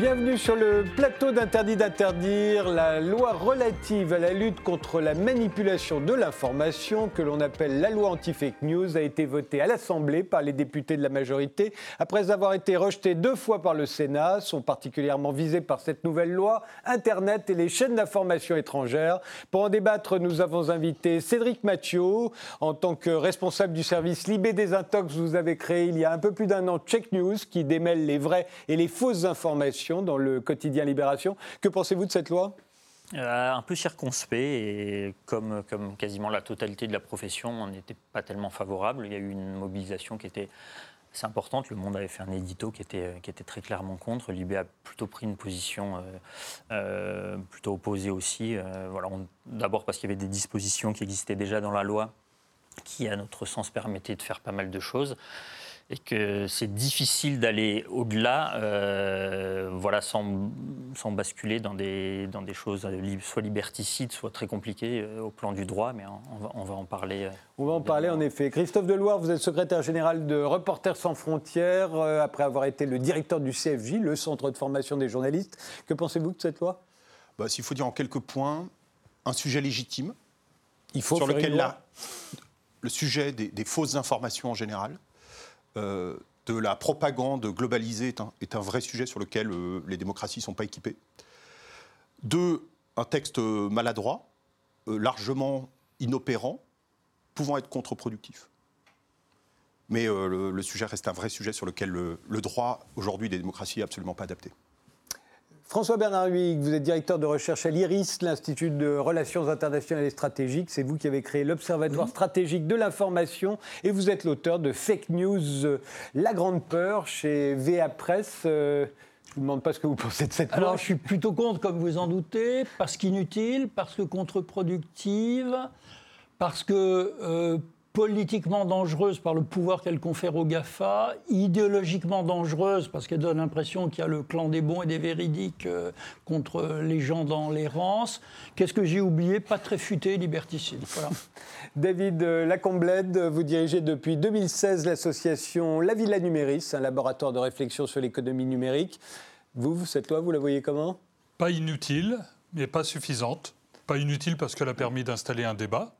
Bienvenue sur le plateau d'Interdit d'interdire, la loi relative à la lutte contre la manipulation de l'information, que l'on appelle la loi anti-fake news, a été votée à l'Assemblée par les députés de la majorité. Après avoir été rejetée deux fois par le Sénat, sont particulièrement visés par cette nouvelle loi Internet et les chaînes d'information étrangères. Pour en débattre, nous avons invité Cédric Mathieu. En tant que responsable du service Libé des Intox, vous avez créé il y a un peu plus d'un an Check News, qui démêle les vraies et les fausses informations dans le quotidien Libération. Que pensez-vous de cette loi? Euh, un peu circonspect et comme, quasiment la totalité de la profession, on n'était pas tellement favorable. Il y a eu une mobilisation qui était assez importante. Le Monde avait fait un édito qui était, très clairement contre. Libé a plutôt pris une position euh, euh, plutôt opposée aussi. D'abord parce qu'il y avait des dispositions qui existaient déjà dans la loi qui, à notre sens, permettaient de faire pas mal de choses et que c'est difficile d'aller au-delà, euh, voilà, sans, sans, basculer dans des, dans des choses euh, soit liberticides, soit très compliquées euh, au plan du droit, mais on va, on va en parler. on va en parler en effet. Christophe Deloire, vous êtes secrétaire général de Reporters sans frontières, après avoir été le directeur du CFJ, le Centre de formation des journalistes. Que pensez-vous de cette loi? Bah, S'il faut dire en quelques points, un sujet légitime, Il faut sur lequel là, le sujet des, des fausses informations en général, euh, de la propagande globalisée est un, vrai sujet sur lequel euh, les démocraties ne sont pas équipées. Deux, un texte maladroit, euh, largement inopérant, pouvant être contre-productif. Mais le, sujet reste un vrai sujet sur lequel le droit aujourd'hui des démocraties n'est absolument pas adapté. François Bernard Huyghe, vous êtes directeur de recherche à l'IRIS, l'Institut de Relations internationales et stratégiques. C'est vous qui avez créé l'Observatoire stratégique de l'information et vous êtes l'auteur de Fake News, euh, La Grande Peur chez VA Presse. Euh, je ne vous demande pas ce que vous pensez de cette loi. Alors, je suis plutôt contre, comme vous en doutez, parce qu'inutile, parce que contre-productive, parce que euh, politiquement dangereuse par le pouvoir qu'elle confère aux GAFA, idéologiquement dangereuse parce qu'elle donne l'impression qu'il y a le clan des bons et des véridiques euh, contre les gens dans l'errance. Qu'est-ce que j'ai oublié? Pas très futé, liberticide. Voilà. David Lacomblède, vous dirigez depuis 2016 l'association La Villa Numéris, un laboratoire de réflexion sur l'économie numérique. Vous, cette loi, vous la voyez comment? Pas inutile, mais pas suffisante. Pas inutile parce qu'elle a permis d'installer un débat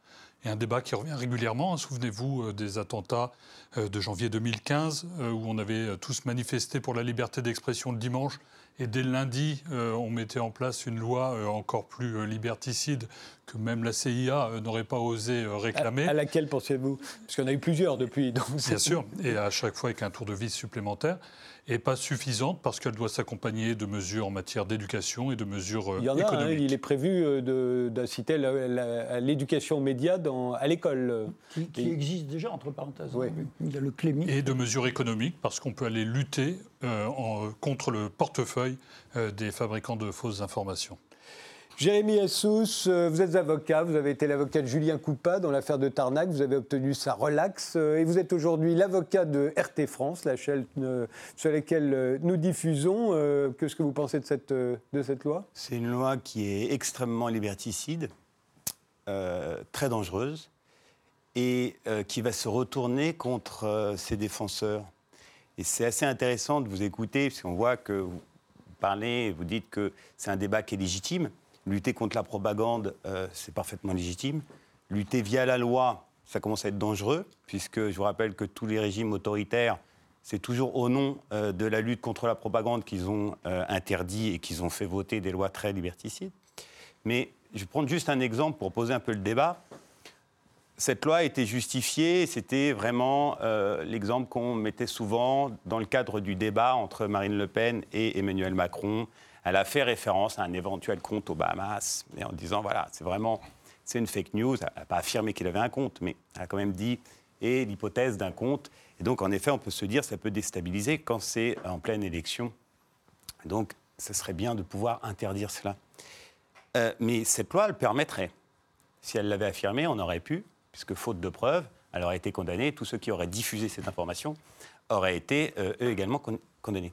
et un débat qui revient régulièrement. Souvenez-vous euh, des attentats euh, de janvier 2015, euh, où on avait tous manifesté pour la liberté d'expression le dimanche, et dès le lundi, on mettait en place une loi encore plus liberticide que même la CIA n'aurait pas osé réclamer. À, laquelle pensez-vous? Parce en a eu plusieurs depuis. Bien sûr, et à chaque fois avec un tour de vis supplémentaire et pas suffisante parce qu'elle doit s'accompagner de mesures en matière d'éducation et de mesures il y en a, hein, il est prévu euh, d'inciter l'éducation aux médias dans, à l'école. Qui, existe déjà, entre parenthèses. Hein. Il y a le clémy. Et de mesures économiques parce qu'on peut aller lutter euh, en, contre le portefeuille euh, des fabricants de fausses informations. Jérémy Assous, euh, vous êtes avocat, vous avez été l'avocat de Julien Coupa dans l'affaire de Tarnac, vous avez obtenu sa relaxe euh, et vous êtes aujourd'hui l'avocat de RT France, la chaîne euh, sur laquelle nous diffusons. Qu'est-ce que vous pensez de cette, de cette loi? C'est une loi qui est extrêmement liberticide, très dangereuse et qui va se retourner contre ses défenseurs. Et c'est assez intéressant de vous écouter, parce qu'on voit que vous parlez, vous dites que c'est un débat qui est légitime. Lutter contre la propagande, euh, c'est parfaitement légitime. Lutter via la loi, ça commence à être dangereux, puisque je vous rappelle que tous les régimes autoritaires, c'est toujours au nom euh, de la lutte contre la propagande qu'ils ont euh, interdit et qu'ils ont fait voter des lois très liberticides. Mais je vais prendre juste un exemple pour poser un peu le débat. Cette loi été justifiée, c'était vraiment l'exemple qu'on mettait souvent dans le cadre du débat entre Marine Le Pen et Emmanuel Macron elle a fait référence à un éventuel compte aux Bahamas, mais en disant, voilà, c'est vraiment, c'est une fake news. Elle n'a pas affirmé qu'il avait un compte, mais elle a quand même dit, et l'hypothèse d'un compte. Et donc, en effet, on peut se dire, ça peut déstabiliser quand c'est en pleine élection. Donc, ce serait bien de pouvoir interdire cela. Euh, mais cette loi le permettrait. Si elle l'avait affirmé, on aurait pu, puisque faute de preuves, elle aurait été condamnée. Tous ceux qui auraient diffusé cette information auraient été, euh, eux également, condamnés.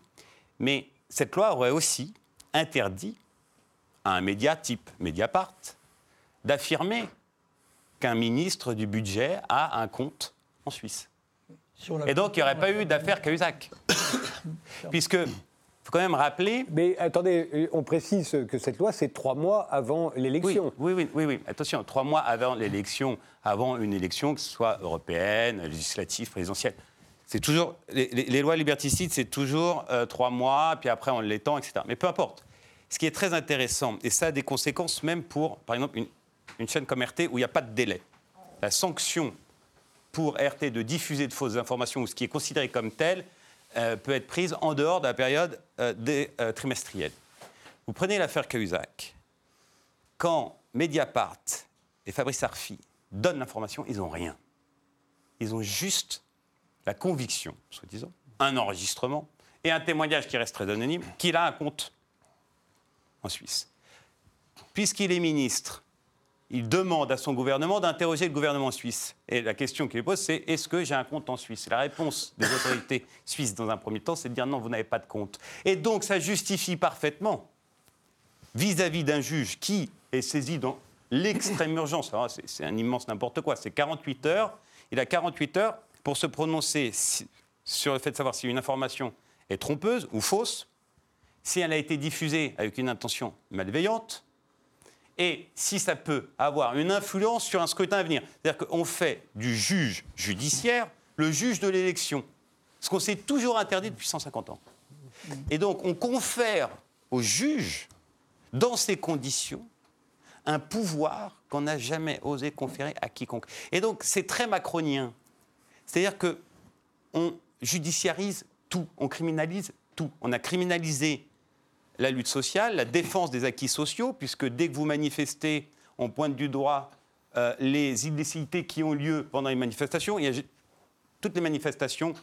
Mais cette loi aurait aussi interdit à un média type Mediapart d'affirmer qu'un ministre du budget a un compte en Suisse. Et donc, il n'y aurait pas eu d'affaire Cahuzac. Puisque faut quand même rappeler. Mais attendez, on précise que cette loi, c'est trois mois avant l'élection. Oui, oui, oui, oui, Attention, trois mois avant l'élection, avant une élection, que ce soit européenne, législative, présidentielle. C'est toujours les, lois liberticides, c'est toujours euh, trois mois, puis après on l'étend, etc. Mais peu importe. Ce qui est très intéressant, et ça a des conséquences même pour, par exemple, une, chaîne comme RT où il n'y a pas de délai. La sanction pour RT de diffuser de fausses informations ou ce qui est considéré comme tel euh, peut être prise en dehors de la période euh, des, euh, trimestrielle. Vous prenez l'affaire Cahuzac. Quand Mediapart et Fabrice Arfi donnent l'information, ils n'ont rien. Ils ont juste la conviction, soi-disant, un enregistrement et un témoignage qui reste très anonyme, qu'il a un compte en Suisse. Puisqu'il est ministre il demande à son gouvernement d'interroger le gouvernement suisse. Et la question qu'il pose, c'est est-ce que j'ai un compte en Suisse? La réponse des autorités suisses, dans un premier temps, c'est de dire non, vous n'avez pas de compte. Et donc, ça justifie parfaitement, vis-à- sur d'un juge qui est saisi dans l'extrême urgence, c'est un immense n'importe quoi, c'est 48 heures, il a 48 heures pour se prononcer sur le fait de savoir si une information est trompeuse ou fausse, si elle a été diffusée avec une intention malveillante, et si ça peut avoir une influence sur un scrutin à venir. C'est-à-dire qu'on fait du juge judiciaire le juge de l'élection, ce qu'on s'est toujours interdit depuis 150 ans. Et donc on confère au juge, dans ces conditions, un pouvoir qu'on n'a jamais osé conférer à quiconque. Et donc c'est très macronien. C'est-à-dire que on judiciarise tout, on criminalise tout. On a criminalisé la lutte sociale, la défense des acquis sociaux, puisque dès que vous manifestez, on pointe du doigt euh, les illicités qui ont lieu pendant les manifestations. toutes les manifestations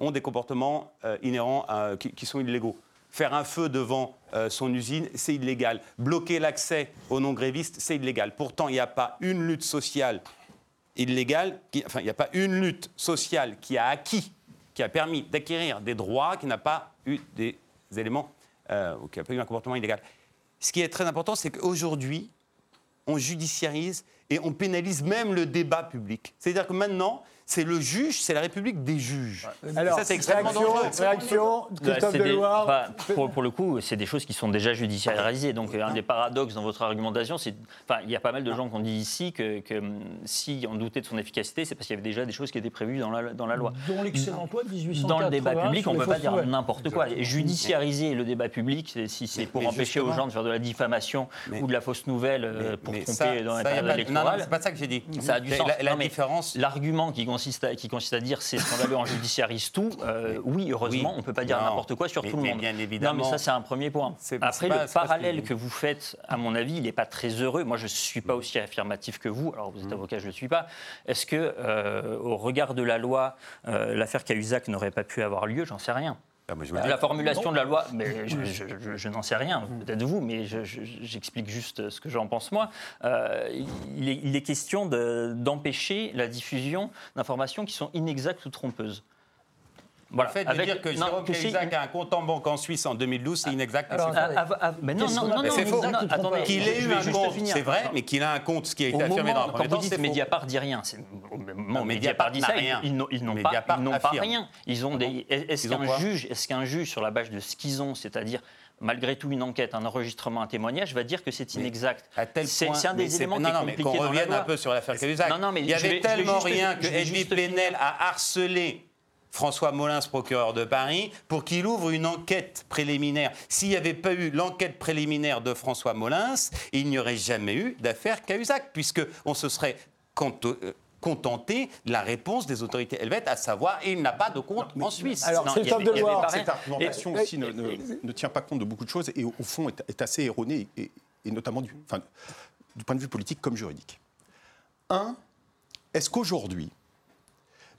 ont des comportements euh, inhérents qui, sont illégaux. Faire un feu devant euh, son usine, c'est illégal. Bloquer l'accès aux non-grévistes, c'est illégal. Pourtant, il n'y a pas une lutte sociale illégale, enfin, il n'y a pas une lutte sociale qui a acquis, qui a permis d'acquérir des droits, qui n'a pas eu des éléments euh, ou qui a pas eu un comportement illégal. Ce qui est très important, c'est qu'aujourd'hui, on judiciarise et on pénalise même le débat public. C'est-à-dire que maintenant, c'est le juge, c'est la République des juges. Alors, ça, c'est extrêmement dangereux. Réaction, Christophe Deloire pour, pour, le coup, c'est des choses qui sont déjà judiciarisées. Donc, un des paradoxes dans votre argumentation, c'est. Enfin, il y a pas mal de gens qui ont dit ici que, que si on doutait de son efficacité, c'est parce qu'il y avait déjà des choses qui étaient prévues dans la, dans la loi. Dans l'excellent loi de 1880. Dans le débat public, on ne peut pas dire n'importe quoi. Et judiciariser le débat public, si c'est pour empêcher aux gens de faire de la diffamation ou de la fausse nouvelle euh, pour tromper dans la période électorale. c'est pas ça que j'ai dit. Ça a du sens. La, différence. L'argument qui consiste à, qui consiste à dire c'est scandaleux, en judiciarise tout, euh, oui, heureusement, on ne peut pas dire n'importe quoi sur tout le monde. Bien évidemment. Non, mais ça, c'est un premier point. Après, le parallèle que... vous faites, à mon avis, il n'est pas très heureux. Moi, je ne suis pas aussi affirmatif que vous. Alors, vous êtes mm. avocat, je ne le suis pas. Est-ce que, euh, au regard de la loi, euh, l'affaire Cahuzac n'aurait pas pu avoir lieu? J'en sais rien. Ah, la formulation de la loi, mais je, n'en sais rien, peut-être vous, mais j'explique juste ce que j'en pense moi. Euh, il, est, question d'empêcher la diffusion d'informations qui sont inexactes ou trompeuses. Voilà. Le fait de dire que Jérôme Cahuzac a un compte en banque en Suisse en 2012, c'est inexact. Alors, ah, ah, ah, mais non, non, non, c'est faux. Qu'il ait eu un compte, c'est vrai, mais qu'il a un compte, ce qui a été affirmé dans la première Quand vous dites Mediapart dit rien, non, Mediapart dit ça, ils n'ont pas rien. Ils ont des. Est-ce qu'un juge, est-ce qu'un juge sur la base de ce qu'ils ont, c'est-à-dire malgré tout une enquête, un enregistrement, un témoignage, va dire que c'est inexact? C'est un des éléments qui est compliqué Non, mais qu'on revienne un peu sur l'affaire Cahuzac. Il y avait tellement rien que Edwy Plenel a harcelé François Molins, procureur de Paris, pour qu'il ouvre une enquête préliminaire. S'il n'y avait pas eu l'enquête préliminaire de François Molins, il n'y aurait jamais eu d'affaire Cahuzac, puisqu'on se serait euh, contenté de la réponse des autorités helvètes, à savoir il n'a pas de compte en Suisse. Alors, cette argumentation aussi ne, tient pas compte de beaucoup de choses et au, fond est, assez erronée, et, notamment du, du point de vue politique comme juridique. Un, est-ce qu'aujourd'hui,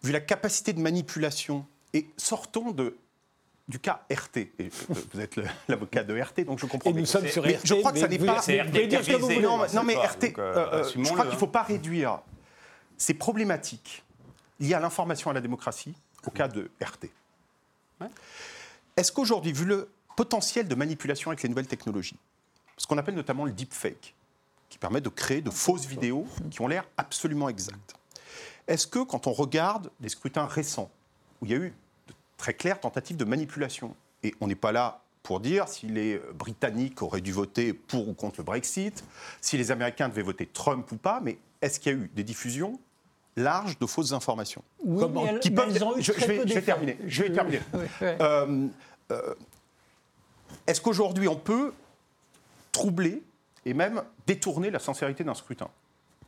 vu la capacité de manipulation, et sortons de, du cas RT. Et euh, vous êtes l'avocat de RT, donc je comprends. Et nous sommes sur RT. Je crois que ça n'est pas. Non, mais RT, euh, euh, je crois qu'il ne faut pas réduire ces problématiques liées à l'information à la démocratie au cas de RT. Est-ce qu'aujourd'hui, vu le potentiel de manipulation avec les nouvelles technologies, ce qu'on appelle notamment le deepfake, qui permet de créer de fausses vidéos qui ont l'air absolument exactes, est-ce que quand on regarde les scrutins récents, où il y a eu de très claires tentatives de manipulation, et on n'est pas là pour dire si les Britanniques auraient dû voter pour ou contre le Brexit, si les Américains devaient voter Trump ou pas, mais est-ce qu'il y a eu des diffusions larges de fausses informations Oui, mais qui mais peuvent- elles ont eu je, très je vais, peu je vais d'effet. terminer. Je vais terminer. Oui, oui. Euh, euh, Est-ce qu'aujourd'hui on peut troubler et même détourner la sincérité d'un scrutin?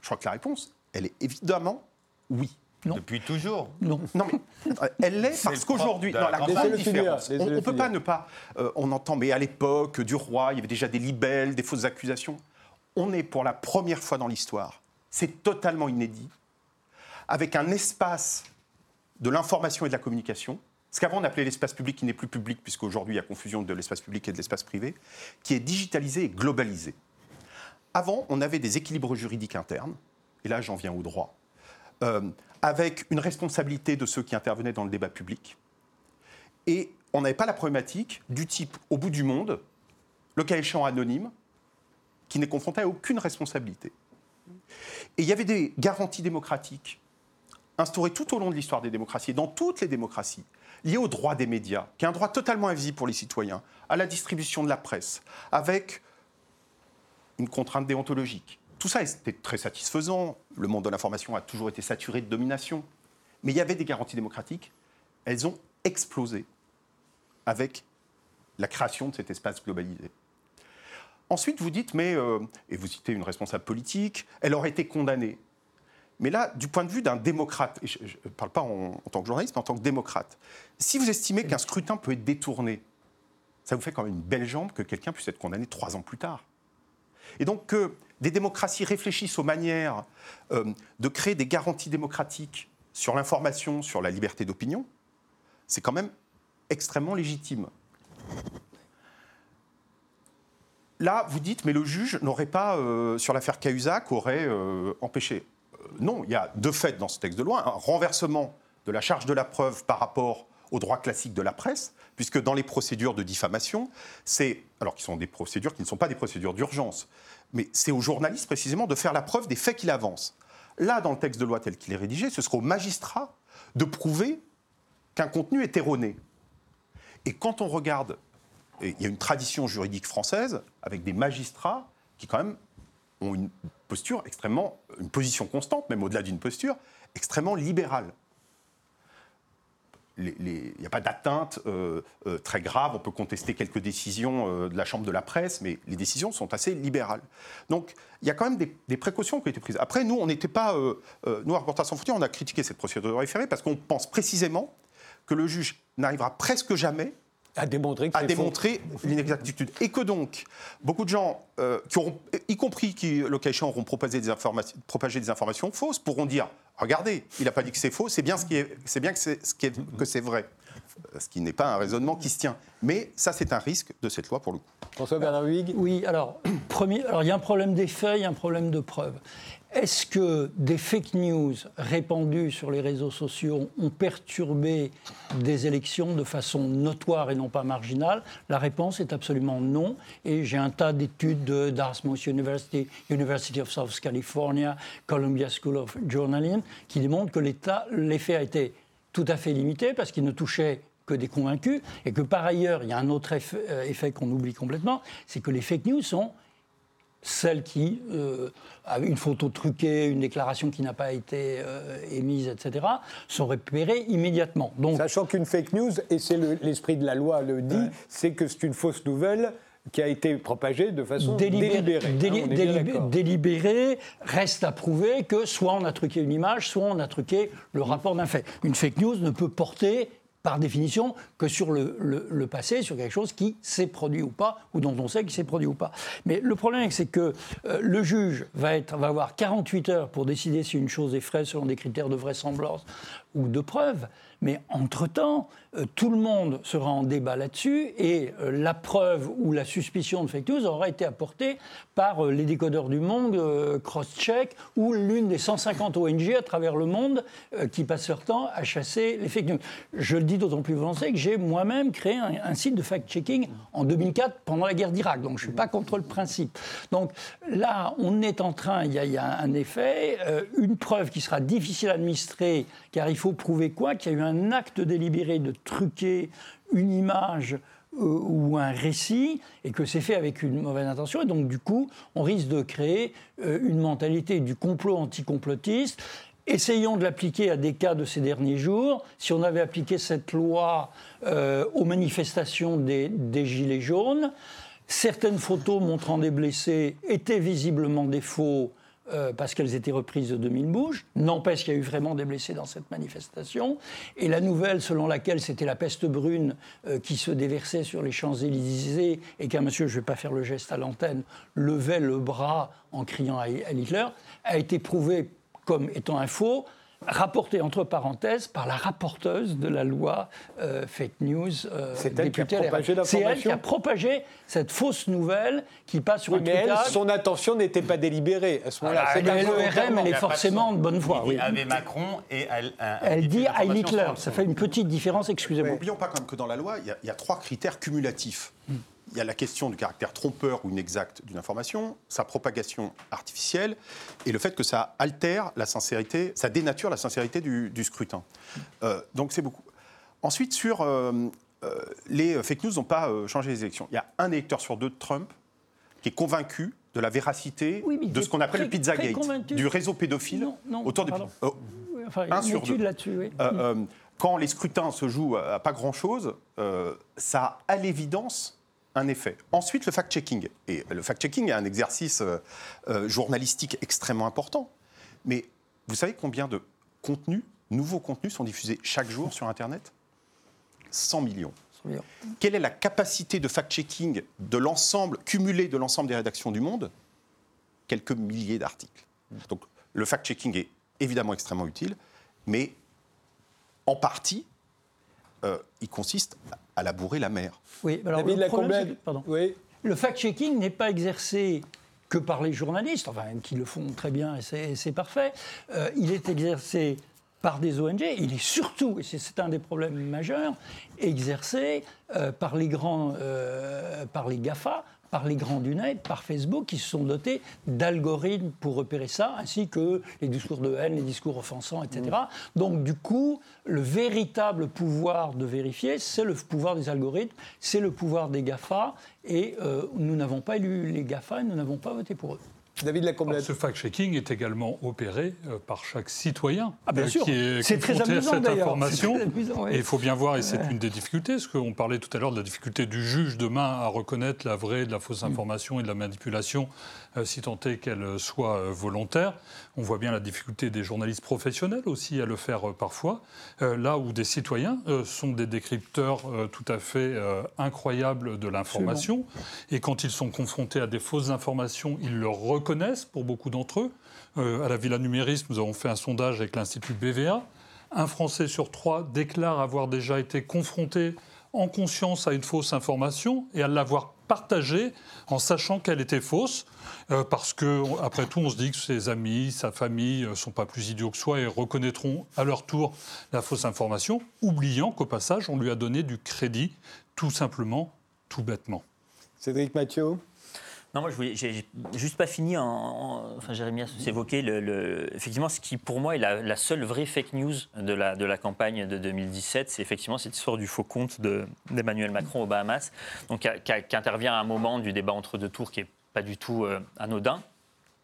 Je crois que la réponse, elle est évidemment oui. Depuis toujours. Non. Non mais euh, elle l'est parce qu'aujourd'hui, la la grande différence, on ne peut pas ne pas, euh, on entend, mais à l'époque du roi, il y avait déjà des libelles, des fausses accusations. On est pour la première fois dans l'histoire, c'est totalement inédit, avec un espace de l'information et de la communication, ce qu'avant on appelait l'espace public qui n'est plus public, puisqu'aujourd'hui il y a confusion de l'espace public et de l'espace privé, qui est digitalisé et globalisé. Avant, on avait des équilibres juridiques internes, et là j'en viens au droit, euh, avec une responsabilité de ceux qui intervenaient dans le débat public. Et on n'avait pas la problématique du type au bout du monde, le cas anonyme, qui n'est confronté à aucune responsabilité. Et il y avait des garanties démocratiques instaurées tout au long de l'histoire des démocraties, dans toutes les démocraties, liées au droit des médias, qui est un droit totalement invisible pour les citoyens, à la distribution de la presse, avec une contrainte déontologique. Tout ça était très satisfaisant. Le monde de l'information a toujours été saturé de domination. Mais il y avait des garanties démocratiques. Elles ont explosé avec la création de cet espace globalisé. Ensuite, vous dites, mais, euh, et vous citez une responsable politique, elle aurait été condamnée. Mais là, du point de vue d'un démocrate, et je ne parle pas en, en tant que journaliste, mais en tant que démocrate, si vous estimez qu'un scrutin peut être détourné, ça vous fait quand même une belle jambe que quelqu'un puisse être condamné trois ans plus tard. Et donc que des démocraties réfléchissent aux manières euh, de créer des garanties démocratiques sur l'information, sur la liberté d'opinion, c'est quand même extrêmement légitime. Là, vous dites, mais le juge n'aurait pas, euh, sur l'affaire Cahuzac, aurait euh, empêché. Non, il y a deux faits dans ce texte de loi. Un renversement de la charge de la preuve par rapport au droit classique de la presse, puisque dans les procédures de diffamation, c'est, alors qui sont des procédures qui ne sont pas des procédures d'urgence, mais c'est aux journalistes précisément de faire la preuve des faits qu'il avance. Là, dans le texte de loi tel qu'il est rédigé, ce sera au magistrat de prouver qu'un contenu est erroné. Et quand on regarde, il y a une tradition juridique française avec des magistrats qui quand même ont une posture extrêmement, une position constante, même au-delà d'une posture, extrêmement libérale. Il n'y a pas d'atteinte euh, euh, très grave, on peut contester quelques décisions euh, de la Chambre de la presse, mais les décisions sont assez libérales. Donc il y a quand même des, des précautions qui ont été prises. Après, nous, on n'était pas, nous, à Reporters sans frontières, on a critiqué cette procédure de référé parce qu'on pense précisément que le juge n'arrivera presque jamais À démontrer à l'inexactitude. Et que donc, beaucoup de gens, qui auront, y compris qui, le cas échéant, auront des, informations, propagé des informations fausses, pourront dire Regardez, il n'a pas dit que c'est faux, c'est bien, ce qui est, c'est bien que c'est, ce qui est- que c'est vrai. Euh, Ce qui n'est pas un raisonnement qui se tient. Mais ça, c'est un risque de cette loi pour le coup. François Bernard Huyghe Oui, alors, premier, alors il y a un problème des faits, il y a un problème de preuve. Est-ce que des fake news répandues sur les réseaux sociaux ont perturbé des élections de façon notoire et non pas marginale? La réponse est absolument non. Et j'ai un tas d'études de Dartmouth University, University of South California, Columbia School of Journalism qui démontrent que l'effet a été tout à fait limité parce qu'il ne touchait que des convaincus et que par ailleurs, il y a un autre effet, euh, effet qu'on oublie complètement, c'est que les fake news sont celles qui, euh, avec une photo truquée, une déclaration qui n'a pas été euh, émise, etc., sont repérées immédiatement. Donc, Sachant qu'une fake news, et c'est le- l'esprit de la loi le dit, c'est que c'est une fausse nouvelle qui a été propagée de façon délibéré, délibérée. hein, déli- on est bien délibé- d'accord. délibéré, reste à prouver que soit on a truqué une image, soit on a truqué le rapport d'un fait. Une fake news ne peut porter par définition que sur le, passé, sur quelque chose qui s'est produit ou pas, ou dont on sait qu'il s'est produit ou pas. Mais le problème, c'est que euh, le juge va, être, va avoir 48 heures pour décider si une chose est vraie selon des critères de vraisemblance ou de preuve. Mais entre-temps, euh, tout le monde sera en débat là-dessus et euh, la preuve ou la suspicion de fake news aura été apportée par euh, les décodeurs du monde, Crosscheck, ou l'une des 150 ONG à travers le monde qui passent leur temps à chasser les fake news. Je le dis d'autant plus volontiers que j'ai moi-même créé un, site de fact-checking en 2004 pendant la guerre d'Irak, donc je ne suis pas contre le principe. Donc là, on est en train, il y a, un effet, une preuve qui sera difficile à administrer, car il faut prouver quoi? Qu'il y a eu acte délibéré de truquer une image ou un récit, et que c'est fait avec une mauvaise intention. Et donc, du coup, on risque de créer une mentalité du complot anticomplotiste. Essayons de l'appliquer à des cas de ces derniers jours. Si on avait appliqué cette loi aux manifestations des, des Gilets jaunes, certaines photos montrant des blessés étaient visiblement des faux euh, parce qu'elles étaient reprises de 2000 bouges. N'empêche qu'il y a eu vraiment des blessés dans cette manifestation. Et la nouvelle selon laquelle c'était la peste brune euh, qui se déversait sur les Champs-Élysées et qu'un monsieur, je ne vais pas faire le geste à l'antenne, levait le bras en criant à Hitler, a été prouvée comme étant un faux rapporté entre parenthèses par la rapporteuse de la loi euh, fake news euh, C'est elle, qui a, propagé cette fausse nouvelle qui passe sur oui, mais elle, son intention n'était pas délibérée à ce moment-là. Ah, L'ORM, elle est forcément de bonne foi. Oui. Avec Macron et elle, elle dit à Hitler. Ça fait une petite différence, excusez-moi. N'oublions pas quand même que dans la loi, il y, a trois critères cumulatifs. Hmm il y a la question du caractère trompeur ou inexact d'une information, sa propagation artificielle et le fait que ça altère la sincérité, ça dénature la sincérité du, scrutin. Euh, donc c'est beaucoup. Ensuite, sur euh, euh, les fake news n'ont pas changé les élections. Il y a un électeur sur deux de Trump qui est convaincu de la véracité de ce qu'on appelle le Pizzagate, du réseau pédophile autour des... un sur deux. Oui. quand les scrutins se jouent à pas grand-chose, ça a à l'évidence un effet. Ensuite, le fact-checking. Et le fact-checking est un exercice euh, euh, journalistique extrêmement important. Mais vous savez combien de contenus, nouveaux contenus, sont diffusés chaque jour sur Internet? 100 millions. 100 millions. Quelle est la capacité de fact-checking de l'ensemble, cumulé de l'ensemble des rédactions du monde? Quelques milliers d'articles. Donc le fact-checking est évidemment extrêmement utile, mais en partie, euh, il consiste à labourer la mer. Oui, alors le, oui. le fact-checking n'est pas exercé que par les journalistes, enfin, qui le font très bien et c'est parfait. Euh, il est exercé par des ONG, il est surtout, et c'est un des problèmes majeurs, exercé euh, par les grands, par les GAFA, par les grands du net, par Facebook, qui se sont dotés d'algorithmes pour repérer ça, ainsi que les discours de haine, les discours offensants, etc. Mm. Donc, du coup, le véritable pouvoir de vérifier, c'est le pouvoir des algorithmes, c'est le pouvoir des GAFA, et euh, nous n'avons pas élu les GAFA et nous n'avons pas voté pour eux. David. Ce fact-checking est également opéré euh, par chaque citoyen ah, bien euh, sûr. qui est, c'est très amusant, à cette information. Et il faut bien voir, et c'est une des difficultés, parce qu'on parlait tout à l'heure de la difficulté du juge demain à reconnaître la vraie de la fausse mm. information et de la manipulation, si tant est qu'elle soit volontaire. On voit bien la difficulté des journalistes professionnels aussi à le faire parfois, là où des citoyens sont des décrypteurs tout à fait incroyables de l'information. Et quand ils sont confrontés à des fausses informations, ils le reconnaissent connaissent pour beaucoup d'entre eux. Euh, à la Villa Numériste, nous avons fait un sondage avec l'Institut BVA. Un Français sur trois déclare avoir déjà été confronté en conscience à une fausse information et à l'avoir partagée en sachant qu'elle était fausse, euh, parce que après tout, on se dit que ses amis, sa famille ne euh, sont pas plus idiots que soi et reconnaîtront à leur tour la fausse information, oubliant qu'au passage, on lui a donné du crédit, tout simplement, tout bêtement. Cédric Mathieu? Non, moi, je voulais, j'ai juste pas fini en. enfin, Jérémy a évoqué effectivement ce qui, pour moi, est la, seule vraie fake news de la, de la campagne de 2017. C'est effectivement cette histoire du faux compte d'Emmanuel Macron aux Bahamas, donc, qui, intervient à un moment du débat entre deux tours qui est pas du tout euh, anodin.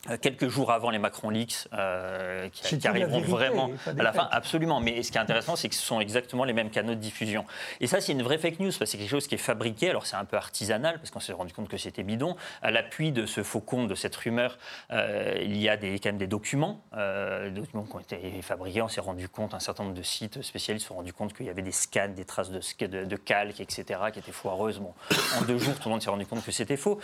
Euh, quelques jours avant les Macron Leaks, euh, qui, arriveront vraiment à la fin, absolument. Mais ce qui est intéressant, c'est que ce sont exactement les mêmes canaux de diffusion. Et ça, c'est une vraie fake news, parce que c'est quelque chose qui est fabriqué. Alors, c'est un peu artisanal, parce qu'on s'est rendu compte que c'était bidon. À l'appui de ce faux compte, de cette rumeur, euh, il y a des, quand même des documents, des documents qui ont été fabriqués. On s'est rendu compte, un certain nombre de sites spécialistes se sont rendu compte qu'il y avait des scans, des traces de, de, de calque, etc., qui étaient foireuses. Bon, en deux jours, tout le monde s'est rendu compte que c'était faux.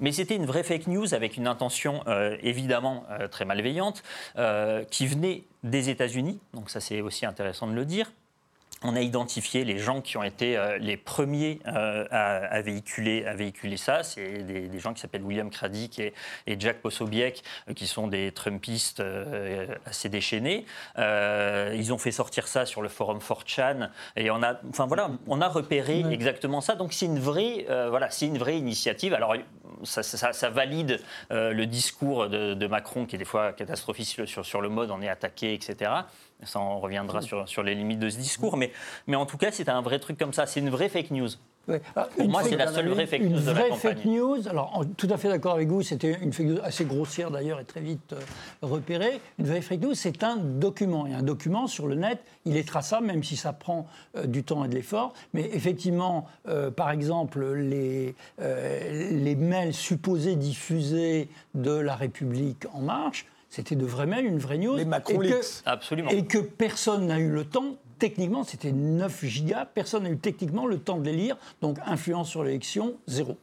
Mais c'était une vraie fake news avec une intention euh, évidemment euh, très malveillante euh, qui venait des États-Unis. Donc ça c'est aussi intéressant de le dire on a identifié les gens qui ont été les premiers à, véhiculer, à véhiculer ça. C'est des, gens qui s'appellent William Craddick et, Jack Posobiec, qui sont des Trumpistes assez déchaînés. ils ont fait sortir ça sur le forum 4chan et on a, enfin voilà, on a repéré exactement ça. Donc c'est une vraie, voilà, c'est une vraie initiative. Alors ça, valide le discours de, Macron qui est des fois catastrophiste sur, sur le mode, on est attaqué, etc. Ça, on reviendra sur, sur les limites de ce discours. Mais, mais en tout cas, c'est un vrai truc comme ça. C'est une vraie fake news. Ouais. Alors, Pour moi, c'est la seule vraie fake une news de la vraie campagne. fake news. Alors, en- tout à fait d'accord avec vous, c'était une fake news assez grossière d'ailleurs et très vite euh, repérée. Une vraie fake news, c'est un document. Et un document sur le net, il est traçable, même si ça prend euh, du temps et de l'effort. Mais effectivement, euh, par exemple, les, euh, les mails supposés diffusés de La République En Marche, c'était de vrais mails, une vraie news. Les Macron et que-. Absolument. et que personne n'a eu le temps, techniquement, c'était 9 gigas, personne n'a eu techniquement le temps de les lire, donc influence sur l'élection, zéro.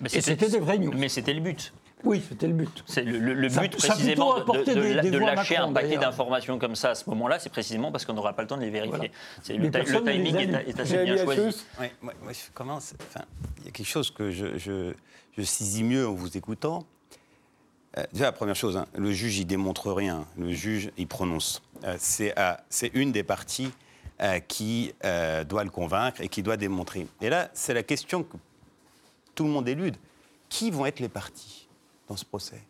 Mais et c'était des vraies news. Mais c'était le but. Oui, c'était le but. C'est le, le- le Ça- but ça précisément de, des- des lâcher Macron, un paquet d'informations comme ça à ce moment-là, c'est précisément parce qu'on n'aura pas le temps de les vérifier. Voilà. Le, ta- timing est, assez bien choisi. Ouais, moi, moi, je commence. Enfin, il y a quelque chose que je, je, je saisis mieux en vous écoutant. Euh, déjà, la première chose, hein, le juge, il démontre rien. Le juge, il prononce. Euh, c'est une des parties euh, qui doit le convaincre et qui doit démontrer. Et là, c'est la question que tout le monde élude. Qui vont être les parties dans ce procès?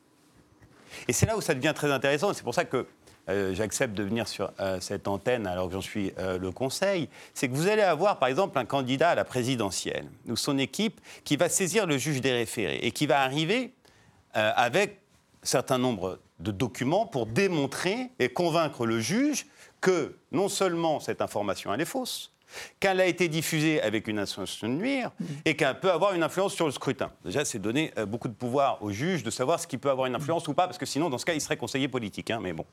Et c'est là où ça devient très intéressant. C'est pour ça que j'accepte de venir sur cette antenne alors que j'en suis le conseil. C'est que vous allez avoir, par exemple, un candidat à la présidentielle ou son équipe qui va saisir le juge des référés et qui va arriver avec certain nombre de documents pour démontrer et convaincre le juge que non seulement cette information elle est fausse, qu'elle a été diffusée avec une intention de nuire et qu'elle peut avoir une influence sur le scrutin. Déjà, c'est donner euh, beaucoup de pouvoir au juge de savoir ce qui peut avoir une influence ou pas, parce que sinon, dans ce cas, il serait conseiller politique. hein, mais bon,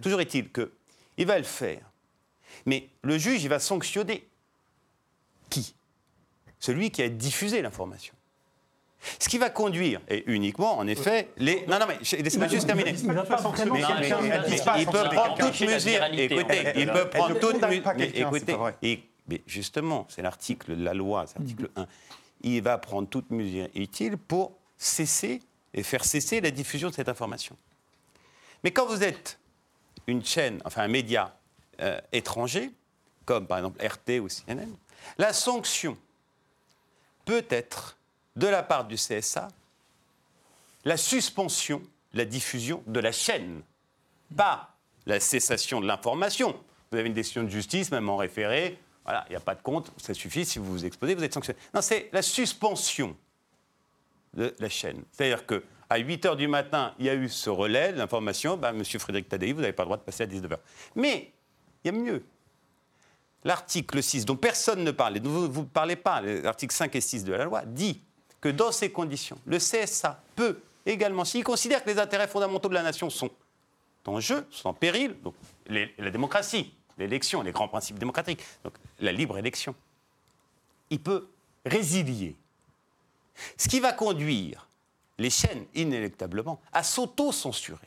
toujours est-il qu'il va le faire. Mais le juge, il va sanctionner qui? Celui qui a diffusé l'information. Ce qui va conduire, et uniquement, en effet, les. Non, non, mais laissez-moi juste terminer. Il va pas vraiment Mais- Non, mais- mais- mais- mais- mais- il peut mais- prendre toute mesure. Écoutez, mais- il mais- peut mais- prendre toute mesure. Écoutez, et- mais justement, c'est l'article de la loi, c'est l'article 1. Il va prendre toute mesure utile pour cesser et faire cesser la diffusion de cette information. Mais quand vous êtes une chaîne, enfin un média euh, étranger, comme par exemple RT ou CNN, la sanction peut être, de la part du CSA, la suspension la diffusion de la chaîne, pas la cessation de l'information. Vous avez une décision de justice, même en référé, voilà, il n'y a pas de compte, ça suffit, si vous vous exposez, vous êtes sanctionné. Non, c'est la suspension de la chaîne. C'est-à-dire que à 8 h du matin, il y a eu ce relais d'information, ben, Monsieur Frédéric Tadei, vous n'avez pas le droit de passer à 19 h. Mais il y a mieux. L'article 6, dont personne ne parle, et dont vous ne parlez pas, l'article 5 et 6 de la loi, dit que dans ces conditions, le CSA peut également, s'il considère que les intérêts fondamentaux de la nation sont en jeu, sont en péril, donc la démocratie, l'élection, les grands principes démocratiques, donc la libre élection, il peut résilier. Ce qui va conduire les chaînes, inéluctablement, à s'auto-censurer.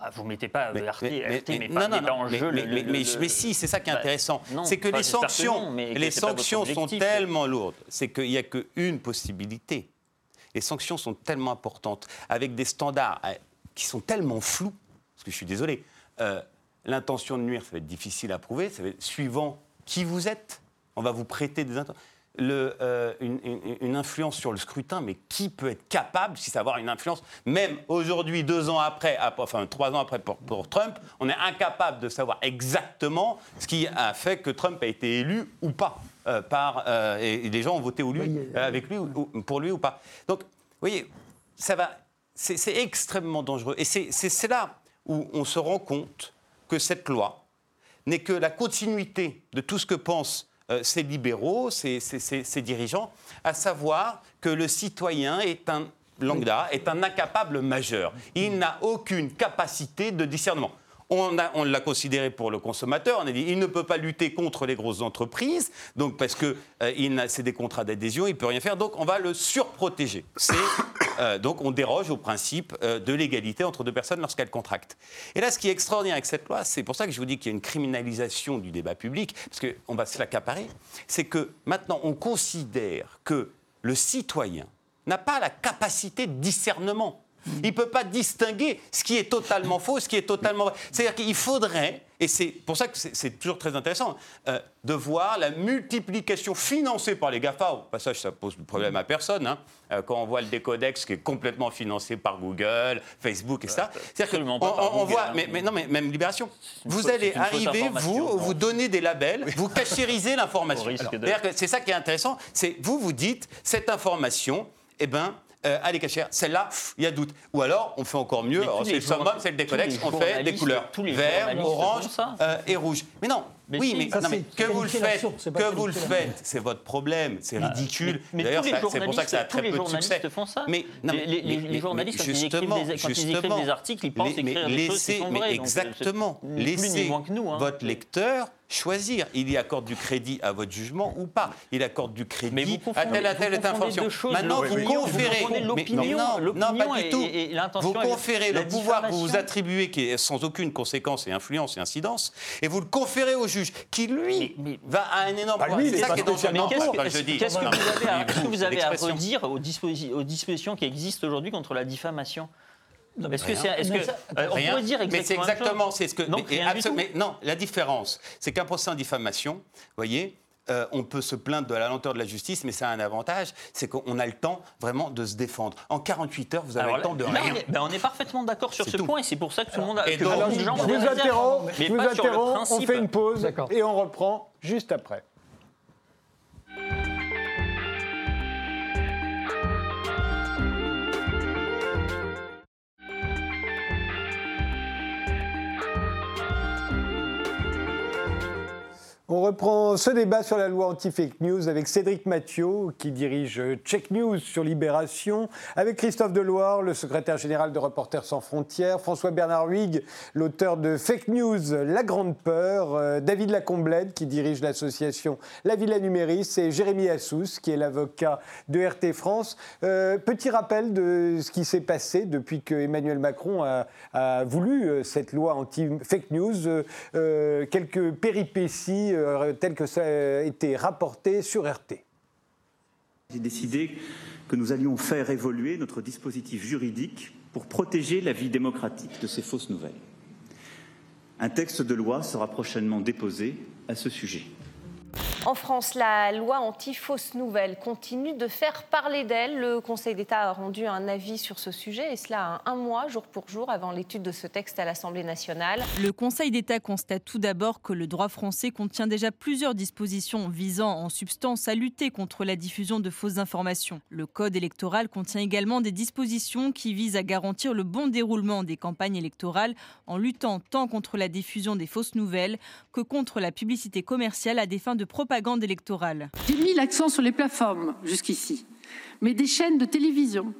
Ah, vous ne mettez pas Mais- RT, mais- RT, mais- non, pas, non, pas non, en mais- jeu mais- le- le- si, c'est ça qui est Bah, intéressant. c'est que les j'espère que sanctions, non, mais que les pas sanctions sont tellement lourdes, c'est qu'il n'y a qu'une possibilité. Les sanctions sont tellement importantes, avec des standards euh, qui sont tellement flous, parce que je suis désolé, euh, l'intention de nuire, ça va être difficile à prouver, ça va être suivant qui vous êtes, on va vous prêter des intentions. Le, euh, une, une- une influence sur le scrutin, mais qui peut être capable, si ça avoir une influence, même aujourd'hui, deux ans après, ap- enfin trois ans après pour, pour Trump, on est incapable de savoir exactement ce qui a fait que Trump a été élu ou pas, euh, par, euh, et, et les gens ont voté ou lui, Oui, avec lui ou, ou- pour lui ou pas. Donc, vous voyez, ça va, c'est extrêmement dangereux. Et c'est là où on se rend compte que cette loi n'est que la continuité de tout ce que pensent euh, ces libéraux, ces, ces- ces dirigeants, à savoir que le citoyen est un lambda, est un incapable majeur. Il n'a aucune capacité de discernement. On, l'a considéré pour le consommateur, on a dit il ne peut pas lutter contre les grosses entreprises, donc parce que euh, il c'est des contrats d'adhésion, il peut rien faire, donc on va le surprotéger. C'est euh, donc on déroge au principe euh, de l'égalité entre deux personnes lorsqu'elles contractent. Et là, ce qui est extraordinaire avec cette loi, c'est pour ça que je vous dis qu'il y a une criminalisation du débat public, parce qu'on va se l'accaparer, c'est que maintenant on considère que le citoyen n'a pas la capacité de discernement Il ne peut pas distinguer ce qui est totalement faux, ce qui est totalement vrai. C'est-à-dire qu'il faudrait, et c'est pour ça que c'est toujours très intéressant, euh, de voir la multiplication financée par les GAFA. Au passage, ça pose problème à personne. Hein. Euh, quand on voit le décodex qui est complètement financé par Google, Facebook, etc. C'est-à-dire qu'on on, voit, hein. mais, mais, non, mais même Libération, vous allez arriver, vous, vous donnez des labels, vous cachérisez l'information. C'est ça qui est intéressant, c'est vous vous dites, cette information, eh ben, euh, allez cachère, celle-là, il y a doute. Ou alors, on fait encore mieux, c'est le summum, c'est le décodex, on fait des couleurs vert, orange euh, et rouge. Mais non, oui, mais, que vous le faites, que vous le faites, c'est votre problème, c'est ridicule. D'ailleurs, c'est pour ça que ça a très peu de succès. Font ça. Mais, les, journalistes, quand, ils écrivent des, articles, ils pensent écrire des choses qui sont vraies. Exactement. Laissez hein. votre lecteur choisir. Il y accorde du crédit à votre jugement ou pas. Il accorde du crédit à telle à telle information. Maintenant, vous conférez l'opinion, non, pas du tout. vous conférez le pouvoir que vous vous attribuez, qui est sans aucune conséquence et influence et incidence, et vous le conférez au juge, qui lui va à un énorme. Bah, c'est ça qui est dangereux. Qu'est-ce que vous avez à redire aux dispositions qui existent aujourd'hui contre la diffamation? Est-ce que c'est. Est que, euh, on pourrait dire exactement. Mais c'est exactement. C'est ce que. Non, mais, non, la différence, c'est qu'un procès en diffamation, vous voyez, euh, on peut se plaindre de la lenteur de la justice, mais ça a un avantage, c'est qu'on a le temps vraiment de se défendre. En 48 heures, vous avez le temps de rien. Ben, on est parfaitement d'accord sur ce point, et c'est pour ça que tout le monde a. Et donc, gens vous interromps, vous interromps, on fait une pause et on reprend juste après. On reprend ce débat sur la loi anti-fake news avec Cédric Mathieu, qui dirige Check News sur Libération, avec Christophe Deloire, le secrétaire général de Reporters sans frontières, François Bernard Huyghe, l'auteur de Fake News, La Grande Peur, euh, David Lacomblède, qui dirige l'association La Villa Numéris, et Jérémy Assous, qui est l'avocat de RT France. Euh, petit rappel de ce qui s'est passé depuis que Emmanuel Macron a, voulu euh, cette loi anti-fake news, quelques péripéties euh, tel que ça a été rapporté sur RT. J'ai décidé que nous allions faire évoluer notre dispositif juridique pour protéger la vie démocratique de ces fausses nouvelles. Un texte de loi sera prochainement déposé à ce sujet. En France, la loi anti-fausses nouvelles continue de faire parler d'elle. Le Conseil d'État a rendu un avis sur ce sujet, et cela un mois, jour pour jour, avant l'étude de ce texte à l'Assemblée nationale. Le Conseil d'État constate tout d'abord que le droit français contient déjà plusieurs dispositions visant en substance à lutter contre la diffusion de fausses informations. Le Code électoral contient également des dispositions qui visent à garantir le bon déroulement des campagnes électorales en luttant tant contre la diffusion des fausses nouvelles que contre la publicité commerciale à des fins de propagande J'ai mis l'accent sur les plateformes jusqu'ici, mais des chaînes de télévision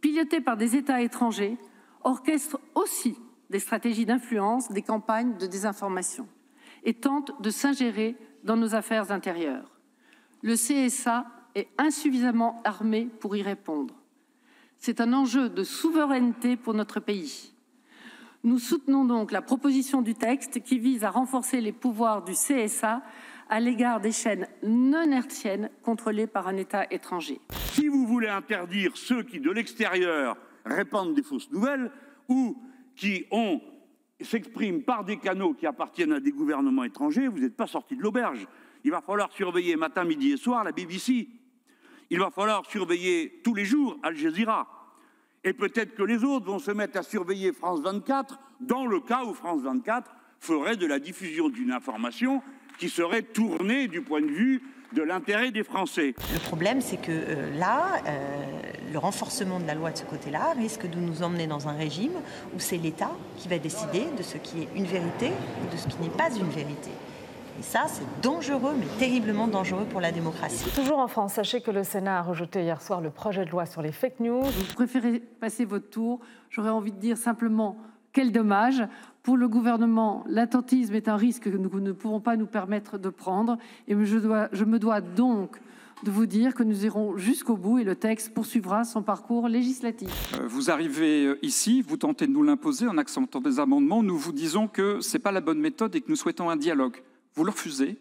pilotées par des États étrangers orchestrent aussi des stratégies d'influence, des campagnes de désinformation et tentent de s'ingérer dans nos affaires intérieures. Le CSA est insuffisamment armé pour y répondre. C'est un enjeu de souveraineté pour notre pays. Nous soutenons donc la proposition du texte qui vise à renforcer les pouvoirs du CSA à l'égard des chaînes non hertziennes contrôlées par un État étranger. Si vous voulez interdire ceux qui, de l'extérieur, répandent des fausses nouvelles ou qui s'expriment par des canaux qui appartiennent à des gouvernements étrangers, vous n'êtes pas sorti de l'auberge. Il va falloir surveiller matin, midi et soir la BBC. Il va falloir surveiller tous les jours Al Jazeera. Et peut-être que les autres vont se mettre à surveiller France 24 dans le cas où France 24 ferait de la diffusion d'une information qui serait tourné du point de vue de l'intérêt des Français. Le problème, c'est que euh, là, euh, le renforcement de la loi de ce côté-là risque de nous emmener dans un régime où c'est l'État qui va décider de ce qui est une vérité ou de ce qui n'est pas une vérité. Et ça, c'est dangereux, mais terriblement dangereux pour la démocratie. Toujours en France, sachez que le Sénat a rejeté hier soir le projet de loi sur les fake news. Vous préférez passer votre tour. J'aurais envie de dire simplement quel dommage. Pour le gouvernement, l'attentisme est un risque que nous ne pouvons pas nous permettre de prendre. Et je, me dois donc de vous dire que nous irons jusqu'au bout et le texte poursuivra son parcours législatif. Euh, vous arrivez euh, ici, vous tentez de nous l'imposer en acceptant des amendements. Nous vous disons que ce n'est pas la bonne méthode et que nous souhaitons un dialogue. Vous le refusez,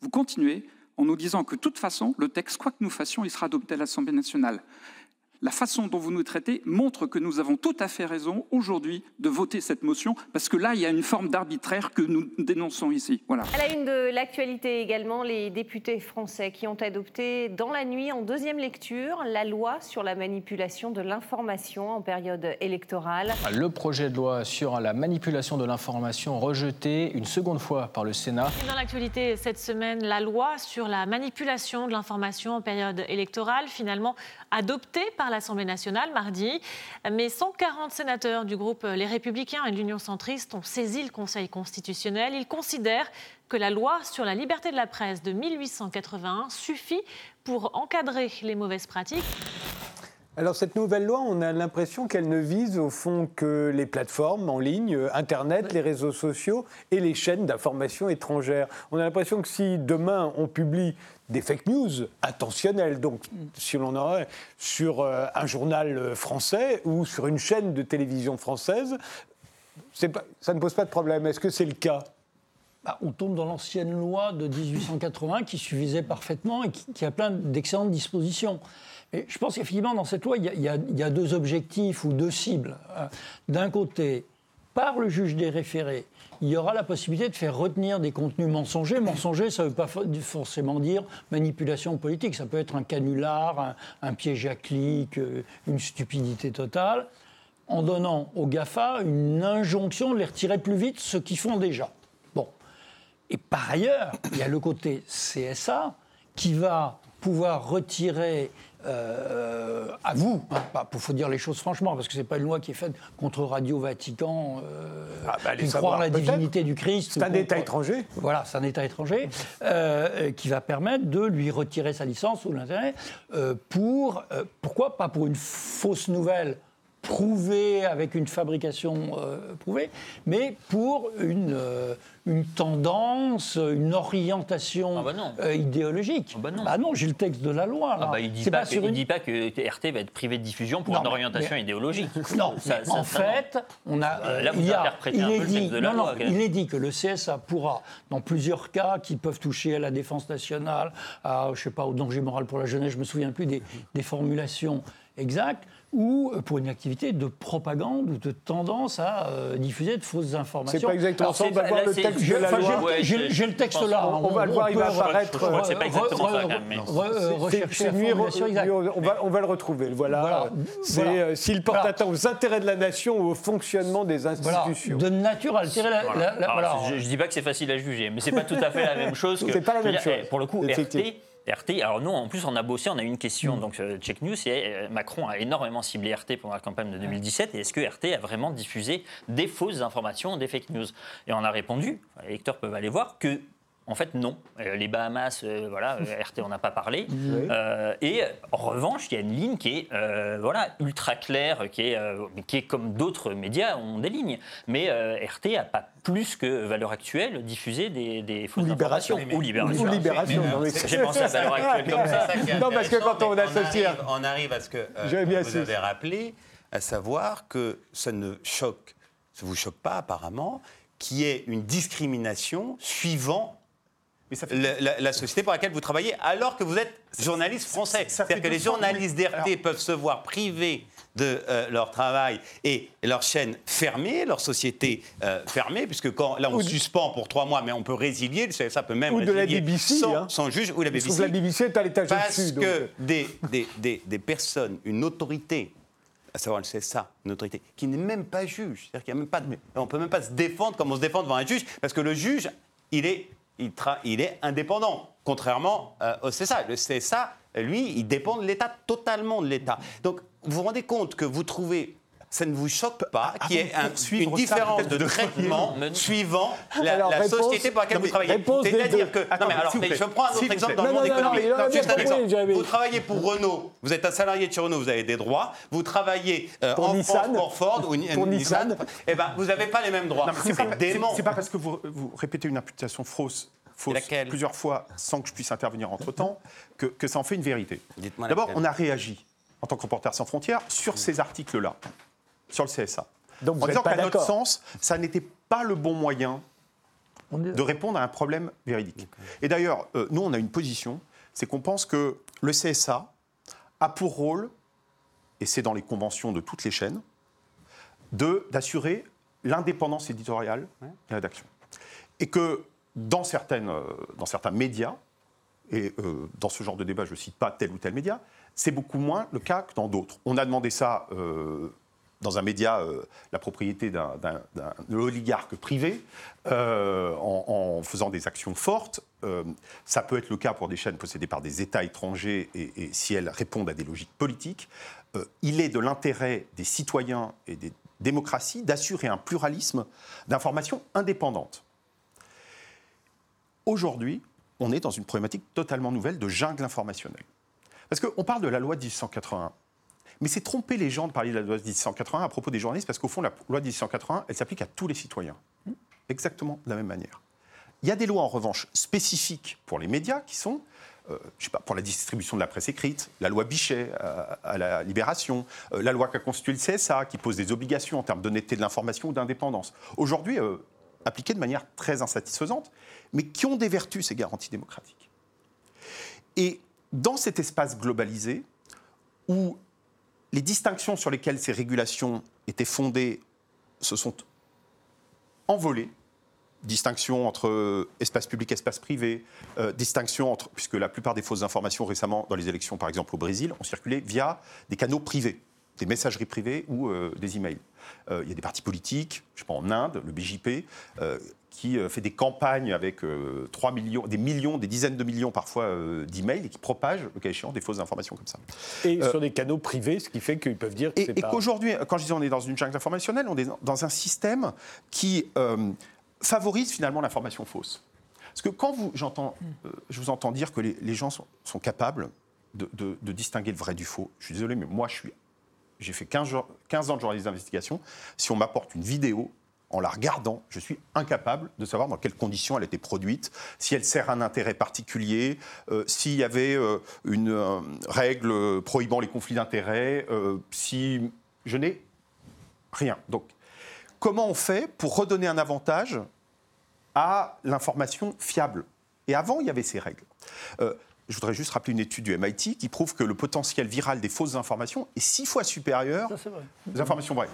vous continuez en nous disant que de toute façon, le texte, quoi que nous fassions, il sera adopté à l'Assemblée nationale. La façon dont vous nous traitez montre que nous avons tout à fait raison aujourd'hui de voter cette motion, parce que là, il y a une forme d'arbitraire que nous dénonçons ici. Voilà. À la une de l'actualité également, les députés français qui ont adopté dans la nuit, en deuxième lecture, la loi sur la manipulation de l'information en période électorale. Le projet de loi sur la manipulation de l'information rejeté une seconde fois par le Sénat. Dans l'actualité cette semaine, la loi sur la manipulation de l'information en période électorale, finalement adoptée par l'Assemblée nationale mardi. Mais 140 sénateurs du groupe Les Républicains et de l'Union centriste ont saisi le Conseil constitutionnel. Ils considèrent que la loi sur la liberté de la presse de 1881 suffit pour encadrer les mauvaises pratiques. Alors cette nouvelle loi, on a l'impression qu'elle ne vise au fond que les plateformes en ligne, Internet, les réseaux sociaux et les chaînes d'information étrangères. On a l'impression que si demain on publie des fake news intentionnelles, donc si l'on aurait sur euh, un journal euh, français ou sur une chaîne de télévision française, ça ne pose pas de problème. Est-ce que c'est le cas? Bah, on tombe dans l'ancienne loi de 1880 qui suffisait parfaitement et qui a plein d'excellentes dispositions. Et je pense qu'effectivement, dans cette loi, il y, a, deux objectifs ou deux cibles. Euh, d'un côté, par le juge des référés, il y aura la possibilité de faire retenir des contenus mensongers. Mensonger, ça ne veut pas forcément dire manipulation politique. Ça peut être un canular, un, piège à clic, euh, une stupidité totale, en donnant aux GAFA une injonction de les retirer plus vite, ce qu'ils font déjà. Bon. Et par ailleurs, il y a le côté CSA qui va pouvoir retirer euh, à vous, il hein, bah, faut dire les choses franchement, parce que ce n'est pas une loi qui est faite contre Radio Vatican, euh, ah bah, qui croit en la divinité du Christ. C'est un État étranger. Voilà, c'est un État étranger euh, qui va permettre de lui retirer sa licence ou l'intérêt pour, pourquoi pas pour une fausse nouvelle prouvé avec une fabrication euh, prouvée, mais pour une, euh, une tendance, une orientation ah bah euh, idéologique. Ah bah non. Bah non j'ai le texte de la loi. Ah bah il ne dit, pas, dit pas que RT va être privé de diffusion pour une orientation idéologique. Non, en fait, on a, là, vous il, a, il est dit, de la loi, il est dit que le CSA pourra, dans plusieurs cas qui peuvent toucher à la défense nationale, à, je sais pas, au danger moral pour la jeunesse, je me souviens plus des, des formulations exactes, ou pour une activité de propagande ou de tendance à euh, diffuser de fausses informations. C'est pas exactement ça. On va voir le texte de la loi. J'ai le texte là. On, va le voir, il va apparaître. C'est pas exactement ça. On va le retrouver. Voilà. C'est s'il porte atteinte aux intérêts de la nation ou au fonctionnement des institutions. De nature à altérer la. Je dis pas que c'est facile à juger, mais c'est pas tout à fait la même chose que. C'est pas la même chose. Pour le coup, RT RT, alors nous, en plus, on a bossé, on a eu une question, mm. donc euh, Check News, et euh, Macron a énormément ciblé RT pendant la campagne de 2017, et est-ce que RT a vraiment diffusé des fausses informations, des fake news? Et on a répondu, les lecteurs peuvent aller voir, que en fait, non. Euh, les Bahamas, euh, voilà, euh, RT, on n'a pas parlé. et en revanche, il y a une ligne qui est voilà, ultra claire, qui est, qui est comme d'autres médias ont des lignes. Mais RT n'a pas plus que Valeur Actuelle diffusé des, des fausses ou Libération. Ou Libération. Ou Libération. J'ai pensé à Valeur Actuelle comme ça. Non, parce que quand on associe... On arrive, à ce que vous avez rappelé, à savoir que ça ne choque, ça ne vous choque pas apparemment, qu'il y ait une discrimination suivant la, société pour laquelle vous travaillez, alors que vous êtes journaliste français. C'est-à-dire que les journalistes d'RT peuvent se voir privés de euh, leur travail et leur chaîne fermée, leur société euh, fermée, puisque quand, là on suspend pour trois mois, mais on peut résilier, ça peut même ou résilier de la BBC, sans, hein. sans, juge, ou la BBC. la BBC est à l'étage Parce que des, des, des, des, personnes, une autorité, à savoir le CSA, une autorité, qui n'est même pas juge, c'est-à-dire qu'il a même pas on ne peut même pas se défendre comme on se défend devant un juge, parce que le juge, il est il, est indépendant, contrairement euh, au CSA. Le CSA, lui, il dépend de l'État, totalement de l'État. Donc, vous vous rendez compte que vous trouvez ça ne vous choque pas qu'il y ait une différence de traitement suivant la, société pour laquelle vous travaillez. C'est-à-dire que. non, mais alors, je prends un autre exemple dans le monde économique. Juste un exemple. Vous travaillez pour Renault, vous êtes un salarié de chez Renault, vous avez des droits. Vous travaillez euh, en France pour Ford ou pour Nissan, eh ben, vous n'avez pas les mêmes droits. C'est pas, pas parce que vous, vous répétez une imputation fausse plusieurs fois sans que je puisse intervenir entre-temps, que, que, ça en fait une vérité. D'abord, on a réagi en tant que reporter sans frontières sur ces articles-là sur le CSA. Donc en disant qu'à notre sens, ça n'était pas le bon moyen de répondre à un problème véridique. Et d'ailleurs, euh, nous, on a une position, c'est qu'on pense que le CSA a pour rôle et c'est dans les conventions de toutes les chaînes, de- d'assurer l'indépendance éditoriale des rédactions. Et que dans, certaines, euh, dans certains médias, et euh, dans ce genre de débat, je ne cite pas tel ou tel média, c'est beaucoup moins le cas que dans d'autres. On a demandé ça euh, dans un média, euh, la propriété d'un oligarque privé, euh, en, faisant des actions fortes. Euh, ça peut être le cas pour des chaînes possédées par des États étrangers et, si elles répondent à des logiques politiques. Il est de l'intérêt des citoyens et des démocraties d'assurer un pluralisme d'informations indépendantes. Aujourd'hui, on est dans une problématique totalement nouvelle de jungle informationnelle. Parce qu'on parle de la loi de 1881. Mais c'est tromper les gens de parler de la loi de 1881 à propos des journalistes, parce qu'au fond, la loi de 1881, elle s'applique à tous les citoyens. Exactement de la même manière. Il y a des lois, en revanche, spécifiques pour les médias qui sont, euh, je sais pas, pour la distribution de la presse écrite, la loi Bichet euh, à la Libération, euh, la loi qu'a constituée le CSA, qui pose des obligations en termes d'honnêteté de l'information ou d'indépendance. Aujourd'hui, euh, appliquées de manière très insatisfaisante, mais qui ont des vertus, ces garanties démocratiques. Et dans cet espace globalisé, où les distinctions sur lesquelles ces régulations étaient fondées se sont envolées, distinction entre euh, espace public et espace privé, euh, distinction entre, puisque la plupart des fausses informations récemment dans les élections, par exemple au Brésil, ont circulé via des canaux privés, des messageries privées ou euh, des emails. Euh, Il y a des partis politiques, je sais pas, en Inde, le BJP, euh, qui euh, fait des campagnes avec euh, 3 millions, des millions, des dizaines de millions parfois euh, d'emails et qui propagent, le cas échéant, des fausses informations comme ça. Et Euh, sur des canaux privés, ce qui fait qu'ils peuvent dire que et, pas... qu'aujourd'hui, quand je dis on est dans une jungle informationnelle, on est dans- dans un système qui euh, favorise finalement l'information fausse. Parce que quand vous, j'entends, euh, je vous entends dire que les, les gens sont, sont capables de, de- de distinguer le vrai du faux, je suis désolé, mais moi, je suis, j'ai fait 15, jours- 15 ans de journalisme d'investigation. Si on m'apporte une vidéo, en la regardant, je suis incapable de savoir dans quelles conditions elle a été produite, si elle sert un intérêt particulier, euh, s'il y avait euh, une euh, règle prohibant les conflits d'intérêts, si je n'ai rien. Donc, comment on fait pour redonner un avantage à l'information fiable? Et avant, il y avait ces règles. Je voudrais juste rappeler une étude du MIT qui prouve que le potentiel viral des fausses informations est six fois supérieur aux informations vraies.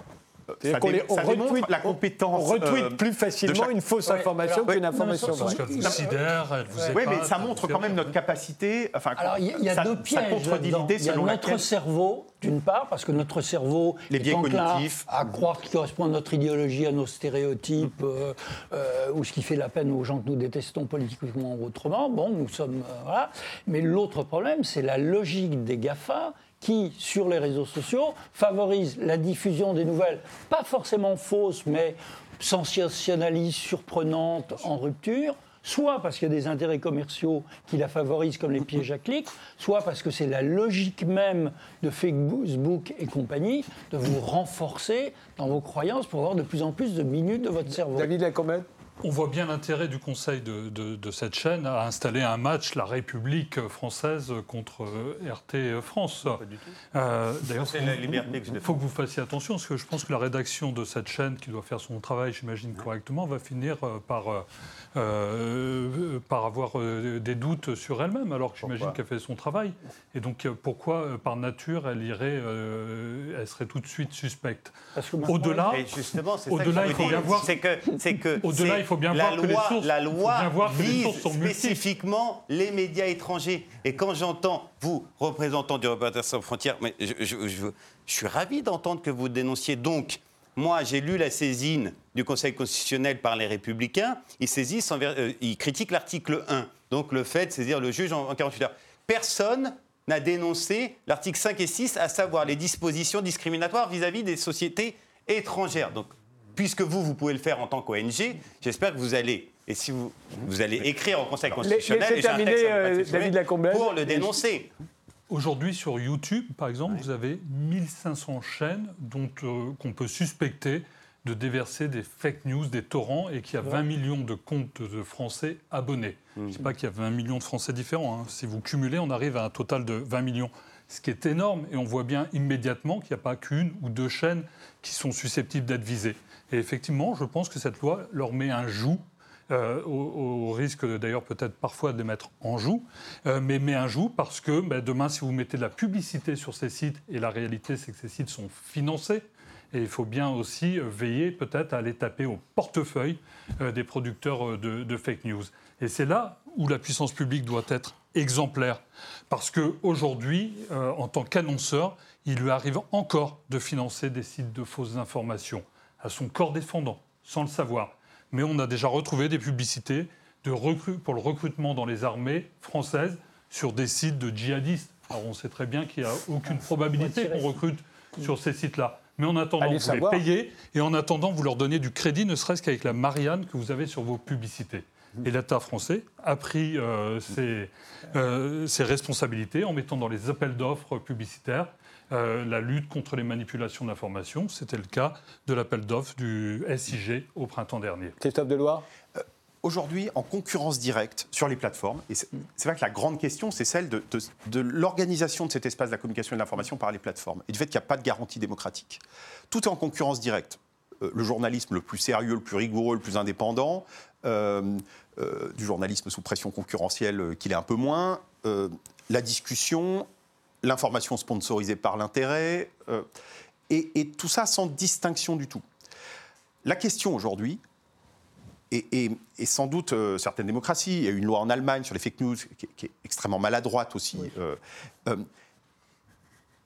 Euh, C'est-à-dire Ça, les- on ça démontre retweet- la compétence. on retweet euh, plus facilement chaque- une fausse information qu'une information vraie. qu'elle vous sidère, elle vous Oui, mais ça montre quand même notre capacité. Enfin, Alors, il y a, il y a ça, deux ça pièges. contredit là-dedans. l'idée Il y a selon notre laquelle. cerveau, d'une part, parce que notre cerveau Les biais cognitifs. à croire qu'il correspond à notre idéologie, à nos stéréotypes, euh, euh, ou ce qui fait la peine aux gens que nous détestons politiquement ou autrement. Bon, nous sommes. euh, voilà. Mais l'autre problème, c'est la logique des GAFA qui, sur les réseaux sociaux, favorisent la diffusion des nouvelles, pas forcément fausses, mais sensationnalistes, surprenantes, en rupture, soit parce qu'il y a des intérêts commerciaux qui la favorisent, comme les pièges à clics, soit parce que c'est la logique même de Facebook et compagnie de vous renforcer dans vos croyances pour avoir de plus en plus de minutes de votre cerveau. David Lacombette On voit bien l'intérêt du conseil de, de- de cette chaîne à installer un match, la République française contre euh, RT France. Euh, D'ailleurs, C'est la liberté que je il faut que vous fassiez attention, parce que je pense que la rédaction de cette chaîne, qui doit faire son travail, j'imagine, correctement, va finir euh, par, euh, par avoir des doutes sur elle-même, alors que j'imagine qu'elle fait son travail. Et donc, pourquoi, par nature, elle irait, euh, elle serait tout de suite suspecte? Au-delà, au-delà, il faut bien voir. C'est que, c'est que Au-delà, faut bien la voir que les loi, sources- La loi voir les vise sont spécifiquement les médias étrangers. Et quand j'entends, vous, représentant du Reporters sans frontières, mais je, je- je- je suis ravi d'entendre que vous dénonciez donc. Moi, j'ai lu la saisine du Conseil constitutionnel par les Républicains. Ils saisissent, envers- euh, ils critiquent l'article 1, donc le fait de saisir le juge en, en 48 heures. Personne n'a dénoncé l'article 5 et 6, à savoir les dispositions discriminatoires vis-à-vis des sociétés étrangères. Donc, puisque vous, vous pouvez le faire en tant qu'ONG, j'espère que vous allez, et si vous, vous allez écrire au Conseil constitutionnel, et terminer, euh, David pour le dénoncer. Aujourd'hui, sur YouTube, par exemple, vous avez 1500 chaînes dont euh, qu'on peut suspecter de déverser des fake news, des torrents, et qu'il y a 20 millions de comptes de Français abonnés. Je ne dis pas qu'il y a 20 millions de Français différents. hein. Si vous cumulez, on arrive à un total de 20 millions. Ce qui est énorme, et on voit bien immédiatement qu'il n'y a pas qu'une ou deux chaînes qui sont susceptibles d'être visées. Et effectivement, je pense que cette loi leur met un joug euh, au, risque d'ailleurs peut-être parfois de les mettre en joue, euh, mais, mais un joue parce que ben, demain, si vous mettez de la publicité sur ces sites, et la réalité c'est que ces sites sont financés, et il faut bien aussi veiller peut-être à aller taper au portefeuille des producteurs de, de fake news. Et c'est là où la puissance publique doit être exemplaire. Parce qu'aujourd'hui, euh, en tant qu'annonceur, il lui arrive encore de financer des sites de fausses informations à son corps défendant, sans le savoir. Mais on a déjà retrouvé des publicités de pour le recrutement dans les armées françaises sur des sites de djihadistes. Alors on sait très bien qu'il n'y a aucune probabilité qu'on recrute sur ces sites-là. Mais en attendant, vous les payez et en attendant, vous leur donnez du crédit, ne serait-ce qu'avec la Marianne que vous avez sur vos publicités. Et l'État français a pris euh, euh, ses, responsabilités en mettant dans les appels d'offres publicitaires euh, la lutte contre les manipulations d'informations. C'était le cas de l'appel d'offres du SIG au printemps dernier. Christophe Deloire Aujourd'hui, en concurrence directe sur les plateformes, et c'est vrai que la grande question, c'est celle de, de l'organisation de cet espace de la communication et de l'information par les plateformes, et du fait qu'il n'y a pas de garantie démocratique. Tout est en concurrence directe le journalisme le plus sérieux, le plus rigoureux, le plus indépendant, euh, euh, du journalisme sous pression concurrentielle euh, qu'il est un peu moins, la discussion, l'information sponsorisée par l'intérêt, et, tout ça sans distinction du tout. La question aujourd'hui, et, sans doute certaines démocraties, il y a eu une loi en Allemagne sur les fake news qui, est extrêmement maladroite aussi,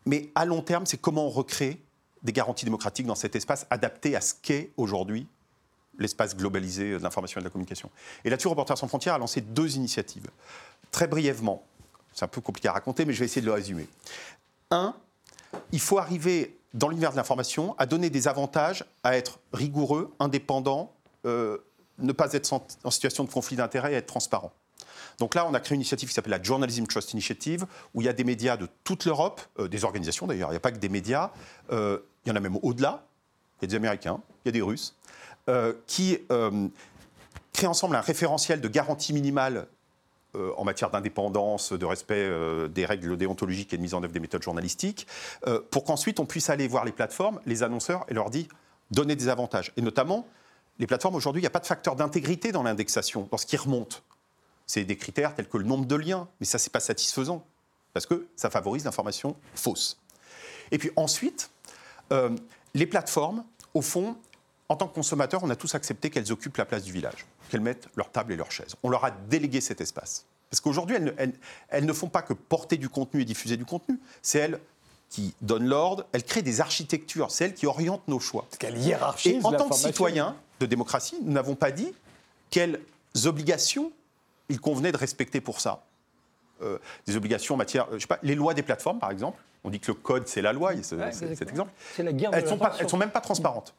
mais à long terme, c'est comment on recrée des garanties démocratiques dans cet espace adapté à ce qu'est aujourd'hui l'espace globalisé de l'information et de la communication. Et là-dessus, Reporters sans frontières a lancé deux initiatives. Très brièvement, c'est un peu compliqué à raconter, mais je vais essayer de le résumer. Un, il faut arriver dans l'univers de l'information à donner des avantages à être rigoureux, indépendant, euh, ne pas être en situation de conflit d'intérêts et être transparent. Donc là, on a créé une initiative qui s'appelle la Journalism Trust Initiative, où il y a des médias de toute l'Europe, euh, des organisations d'ailleurs, il n'y a pas que des médias, euh, il y en a même au-delà, il y a des Américains, il y a des Russes, qui euh, crée ensemble un référentiel de garantie minimale euh, en matière d'indépendance, de respect des règles déontologiques et de mise en œuvre des méthodes journalistiques, pour qu'ensuite on puisse aller voir les plateformes, les annonceurs et leur dire donner des avantages. Et notamment, les plateformes aujourd'hui, il n'y a pas de facteur d'intégrité dans l'indexation, dans ce qui remonte. C'est des critères tels que le nombre de liens, mais ça, c'est pas satisfaisant, parce que ça favorise l'information fausse. Et puis ensuite, les plateformes, au fond, en tant que consommateurs, on a tous accepté qu'elles occupent la place du village, qu'elles mettent leurs tables et leurs chaises. On leur a délégué cet espace. Parce qu'aujourd'hui, elles, ne font pas que porter du contenu et diffuser du contenu. C'est elles qui donnent l'ordre, elles créent des architectures, c'est elles qui orientent nos choix. Qu'elles hiérarchisent Et en tant que citoyens de démocratie, nous n'avons pas dit quelles obligations il convenait de respecter pour ça. Euh, des obligations en matière, je sais pas, les lois des plateformes, par exemple. On dit que le code, c'est la loi, c'est cet exemple. La guerre elles ne sont même pas transparentes.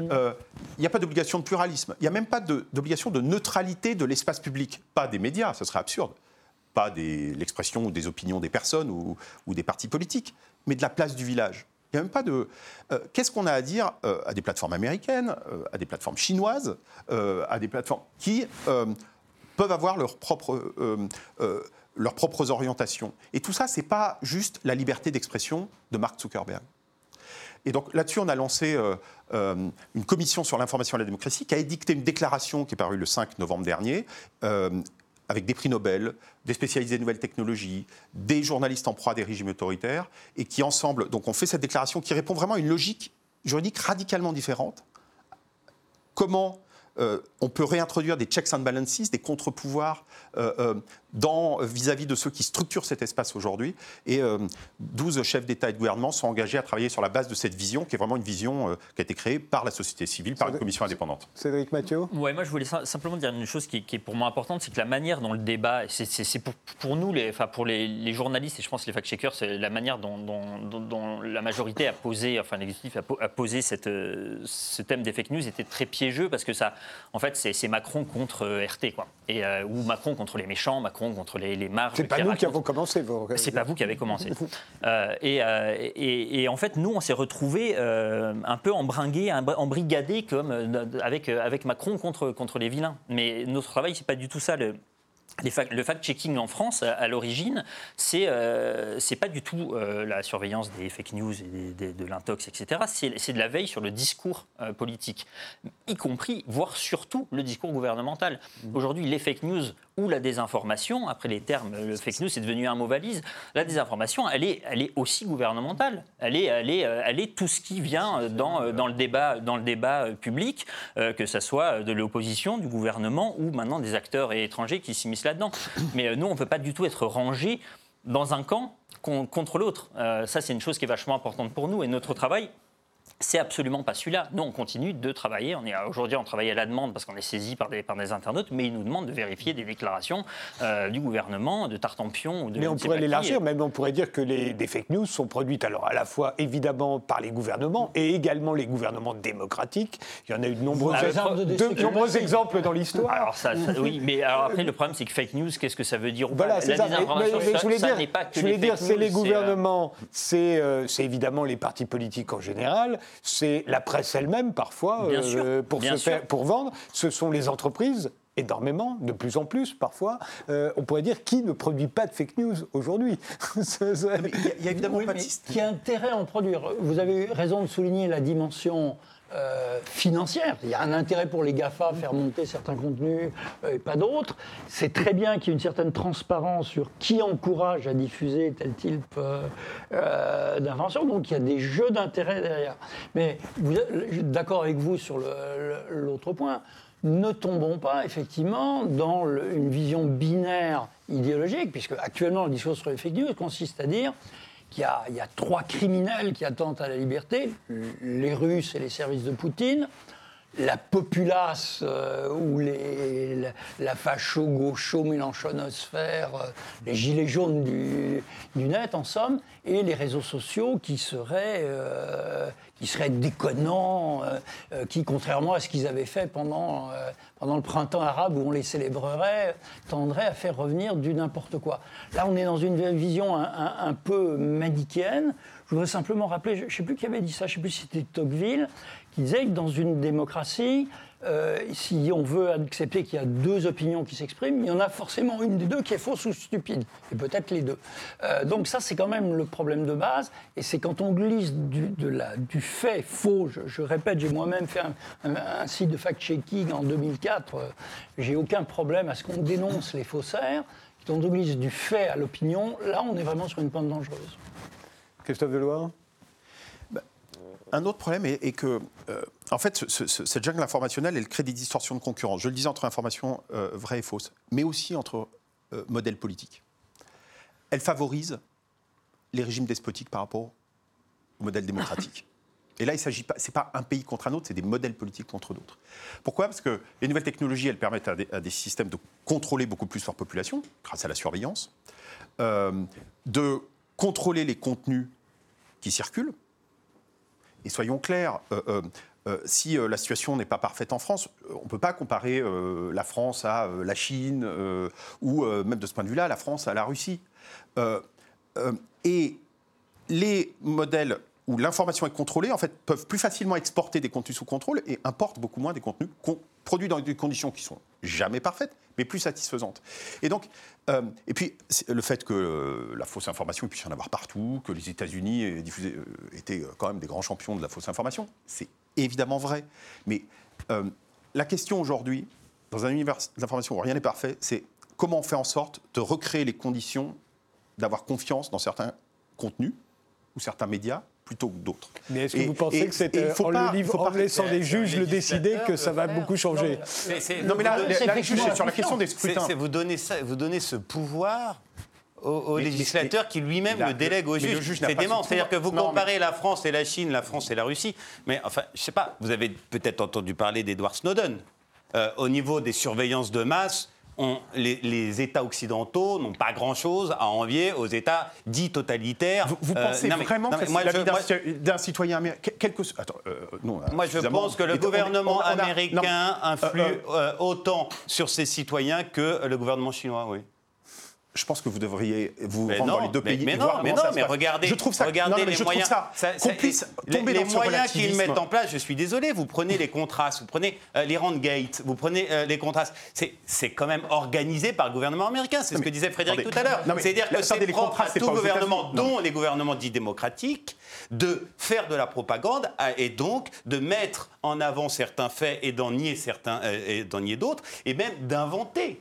Euh, il n'y a pas d'obligation de pluralisme. Il n'y a même pas d'obligation de, neutralité de l'espace public. Pas des médias, ce serait absurde. Pas l'expression des opinions des personnes ou, des partis politiques, mais de la place du village. Il n'y a même pas de. Euh, qu'est-ce qu'on a à dire euh, à des plateformes américaines, à des plateformes chinoises, à des plateformes qui peuvent avoir leurs propres leurs propres orientations. Et tout ça, ce n'est pas juste la liberté d'expression de Mark Zuckerberg. Et donc là-dessus, on a lancé euh, euh, une commission sur l'information et la démocratie qui a édicté une déclaration qui est parue le 5 novembre dernier. Euh, avec des prix Nobel, des spécialisés de nouvelles technologies, des journalistes en proie à des régimes autoritaires, et qui ensemble, donc on fait cette déclaration qui répond vraiment à une logique juridique radicalement différente. Comment on peut réintroduire des checks and balances, des contre-pouvoirs vis-à-vis de ceux qui structurent cet espace aujourd'hui. Et 12 chefs d'État et de gouvernement sont engagés à travailler sur la base de cette vision, qui est vraiment une vision qui a été créée par la société civile, par une commission indépendante. Cédric Mathieu Ouais, moi je voulais simplement dire une chose qui, est pour moi importante, c'est que la manière dont le débat, c'est pour, nous, les, enfin pour les, journalistes et je pense les fact-checkers, c'est la manière dont, la majorité a posé, enfin l'exécutif a, posé cette, ce thème des fake news était très piégeux parce que ça, en fait, c'est Macron contre euh, RT, quoi. Et, euh, ou Macron contre les méchants, Macron contre les, les marges. C'est pas nous qui avons commencé, vous. C'est pas vous qui avez commencé. Euh, et, et, en fait, nous, on s'est retrouvés un peu embringués, embrigadés comme avec, avec Macron contre, contre les vilains. Mais notre travail, c'est pas du tout ça. Le, le fact-checking en France, à, l'origine, c'est euh, pas du tout euh, la surveillance des fake news et de l'intox, etc. C'est de la veille sur le discours euh, politique, y compris, voire surtout, le discours gouvernemental. Mmh. Aujourd'hui, les fake news ou la désinformation, après les termes, le fake news c'est devenu un mot valise, la désinformation, elle est, elle est aussi gouvernementale. Elle est, elle, est, elle est tout ce qui vient dans, dans, le, débat, dans le débat public, que ce soit de l'opposition, du gouvernement ou maintenant des acteurs étrangers qui s'immiscent là-dedans. Mais euh, nous, on ne peut pas du tout être rangé dans un camp contre l'autre. Euh, ça, c'est une chose qui est vachement importante pour nous. Et notre travail, c'est absolument pas celui-là. Nous, on continue de travailler. On est aujourd'hui, on travaille à la demande parce qu'on est saisi par des, par des internautes, mais ils nous demandent de vérifier des déclarations euh, du gouvernement, de Tartampion ou de. Mais on pourrait l'élargir. Même on pourrait dire que les des fake news sont produites alors à la fois évidemment par les gouvernements et également les gouvernements démocratiques. Il y en a eu de nombreux, de, nombreux exemples dans l'histoire. Alors ça, oui, mais alors après le problème c'est que fake news, qu'est-ce que ça veut dire Voilà, c'est ça. Mais, je voulais dire, je voulais dire, c'est les euh, gouvernements, euh, c'est évidemment les partis politiques en général c'est la presse elle-même parfois euh, pour, pour vendre, ce sont les entreprises énormément, de plus en plus parfois, euh, on pourrait dire qui ne produit pas de fake news aujourd'hui? il y a évidemment pas de Qui a intérêt à en produire. Vous avez raison de souligner la dimension euh, financière. Il y a un intérêt pour les GAFA à faire monter certains contenus euh, et pas d'autres. C'est très bien qu'il y ait une certaine transparence sur qui encourage à diffuser tel type euh, d'invention. Donc il y a des jeux d'intérêt derrière. Mais d'accord avec vous sur l'autre point. Ne tombons pas effectivement dans une vision binaire idéologique, puisque actuellement le discours sur les fake news consiste à dire il y, a, trois criminels qui attendent à la liberté, les Russes et les services de Poutine, la populace euh, ou les, la, facho-gaucho-mélanchonosphère, euh, les gilets jaunes du, net, en somme, et les réseaux sociaux qui seraient, euh, qui seraient déconnants, qui, contrairement à ce qu'ils avaient fait pendant, pendant le printemps arabe où on les célébrerait, tendraient à faire revenir du n'importe quoi. Là, on est dans une vision un, un peu manichéenne. Je voudrais simplement rappeler, je ne sais plus qui avait dit ça, je ne sais plus si c'était Tocqueville, qui disait que dans une démocratie, euh, si on veut accepter qu'il y a deux opinions qui s'expriment, il y en a forcément une des deux qui est fausse ou stupide, et peut-être les deux. Euh, donc ça, c'est quand même le problème de base, et c'est quand on glisse du, de la, du fait faux, je, répète, j'ai moi-même fait un, site de fact-checking en 2004, euh, j'ai aucun problème à ce qu'on dénonce les faussaires, quand on glisse du fait à l'opinion, là, on est vraiment sur une pente dangereuse. Christophe Deloire? Un autre problème est, que, euh, en fait, cette jungle informationnelle, elle crée des distorsions de concurrence. Je le disais entre informations euh, vraies et fausses, mais aussi entre euh, modèles politiques. Elle favorise les régimes despotiques par rapport au modèle démocratique. Et là, il s'agit pas, c'est pas un pays contre un autre, c'est des modèles politiques contre d'autres. Pourquoi? Parce que les nouvelles technologies, elles permettent à des, systèmes de contrôler beaucoup plus leur population, grâce à la surveillance, de contrôler les contenus qui circulent, et soyons clairs, euh, euh, euh, si la situation n'est pas parfaite en France, on ne peut pas comparer la France à la Chine ou même de ce point de vue-là, la France à la Russie. et les modèles où l'information est contrôlée, en fait, peuvent plus facilement exporter des contenus sous contrôle et importent beaucoup moins des contenus produits dans des conditions qui sont jamais parfaites, mais plus satisfaisantes. Et donc, euh, et puis le fait que euh, la fausse information puisse y en avoir partout, que les États-Unis euh, étaient quand même des grands champions de la fausse information, c'est évidemment vrai. Mais la question aujourd'hui, dans un univers d'information où rien n'est parfait, c'est comment on fait en sorte de recréer les conditions d'avoir confiance dans certains contenus ou certains médias plutôt que d'autres. Mais est-ce que vous pensez que c'est en, en laissant les juges le décider que ça va beaucoup changer Non, mais là, les juges, c'est sur la question des scrutins. Vous donnez, ça, vous donnez ce pouvoir au, législateur qui lui-même le délègue au juge. c'est dément. C'est-à-dire que vous comparez la France et la Chine, la France et la Russie. Mais enfin, je ne sais pas, vous avez peut-être entendu parler d'Edward Snowden. Euh, au niveau des surveillances de masse, les, États occidentaux n'ont pas grand-chose à envier aux États dits totalitaires. Vous, euh, pensez vraiment que c'est la vie d'un citoyen américain? Attends, euh, non, Moi, je pense que le gouvernement américain influe euh, autant sur ses citoyens que le gouvernement chinois, oui. Je pense que vous devriez vous Mais rendre non, dans les deux mais- pays. mais et non, voir mais non, ça mais regardez- je trouve ça, regardez non, les je moyens. trouve ça, Ça- qu'on ça- puisse les, tomber les dans ce moyens qu'ils mettent en place, je suis désolé, vous prenez les contrastes, vous prenez euh, l'Iran Gate, vous prenez euh, les contrastes. C'est- quand même organisé par le gouvernement américain. C'est ce que disait Frédéric attendez. tout à l'heure. C'est-à-dire que c'est les propre à tout gouvernement, dont les gouvernements dits démocratiques, de faire de la propagande et donc de mettre en avant certains faits et d'en nier certains euh, et d'en nier d'autres, et même d'inventer.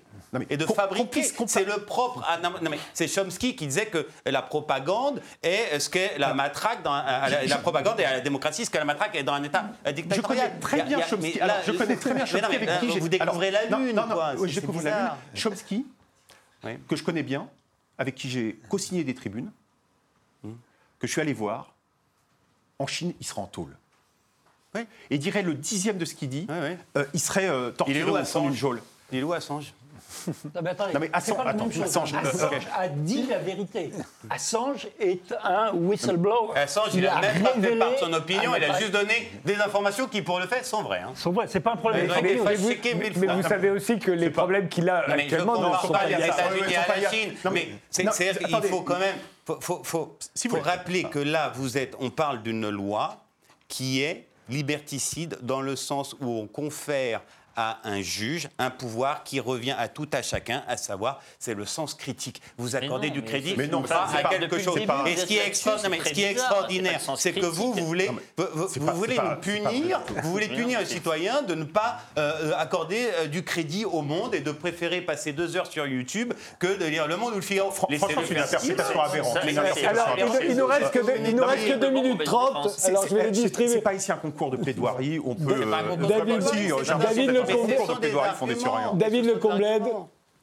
Et de fabriquer. C'est le propre. Ah, non, non, mais c'est Chomsky qui disait que la propagande est ce qu'est la matraque dans à la, la propagande et à la démocratie, ce que la matraque est dans un État euh, dictatorial. connais très bien Chomsky. Alors, je connais très bien Chomsky avec là, qui j'ai- Vous découvrez la lune, je découvre la. Chomsky, que je connais bien, avec qui j'ai co-signé des tribunes, que je suis allé voir, en Chine, il sera en tôle. Et dirait le dixième de ce qu'il dit, euh, il serait euh, Il est torturé au fond d'une geôle. Il est où Assange Non, mais attendez, Non, mais Assange- pas la attends, même chose. Assange, a dit la vérité. Assange est un whistleblower. Assange, il n'a même pas fait révélé- part de son opinion, Ah, il a juste donné des informations qui, pour le fait, sont vraies. hein. Sont vrais, c'est pas un problème. Mais vous, mais savez aussi que les problèmes qu'il a actuellement ne sont pas les liés à. États-Unis la. Chine. Non, mais c'est- il faut quand même faut, rappeler que là, vous êtes, on parle d'une loi qui est liberticide dans le sens où on confère à un juge un pouvoir qui revient à tout à chacun, à savoir, c'est le sens critique. Vous accordez non, du crédit Mais non, pas à pas- quelque chose. vous Et ce qui est extraordinaire, c'est pas que vous, vous voulez, Non, vous, pas- voulez nous pas- pas punir, vous voulez punir un citoyen de ne pas euh, euh, accorder euh, du crédit au monde et de préférer passer deux heures sur YouTube que de lire Le Monde ou le Figaro. Franchement, c'est une interprétation aberrante. Il, nous reste que, deux- il nous Non, reste mais- que 2 minutes 30, C'est- alors je vais les c'est- distribuer. C'est pas ici un concours de plaidoirie on peut. Pas David- David de plaidoirie sur rien.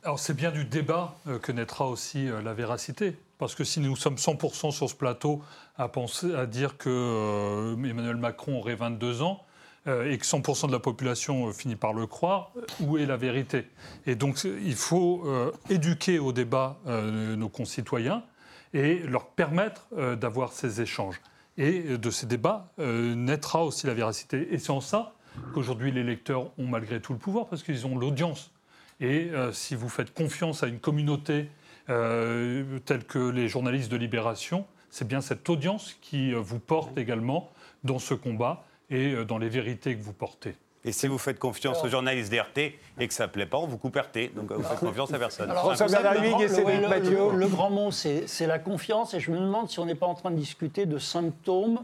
Alors c'est bien du débat euh, que naîtra aussi euh, la véracité. Parce que si nous sommes 100% sur ce plateau à, penser, à dire que euh, Emmanuel Macron aurait 22 ans euh, et que 100% de la population euh, finit par le croire, où est la vérité? Et donc il faut euh, éduquer au débat euh, nos concitoyens et leur permettre euh, d'avoir ces échanges. Et de ces débats euh, naîtra aussi la véracité. Et c'est en ça qu'aujourd'hui les lecteurs ont malgré tout le pouvoir, parce qu'ils ont l'audience. Et euh, si vous faites confiance à une communauté euh, telle que les journalistes de Libération, c'est bien cette audience qui euh, vous porte également dans ce combat et dans les vérités que vous portez. Et si vous faites confiance aux journalistes d'RT et que ça ne plaît pas, on vous coupe RT. Donc vous faites confiance à personne. Alors, François le et Cédric le- le- Mathieu. le- Le grand mot, c'est la confiance. Et je me demande si on n'est pas en train de discuter de symptômes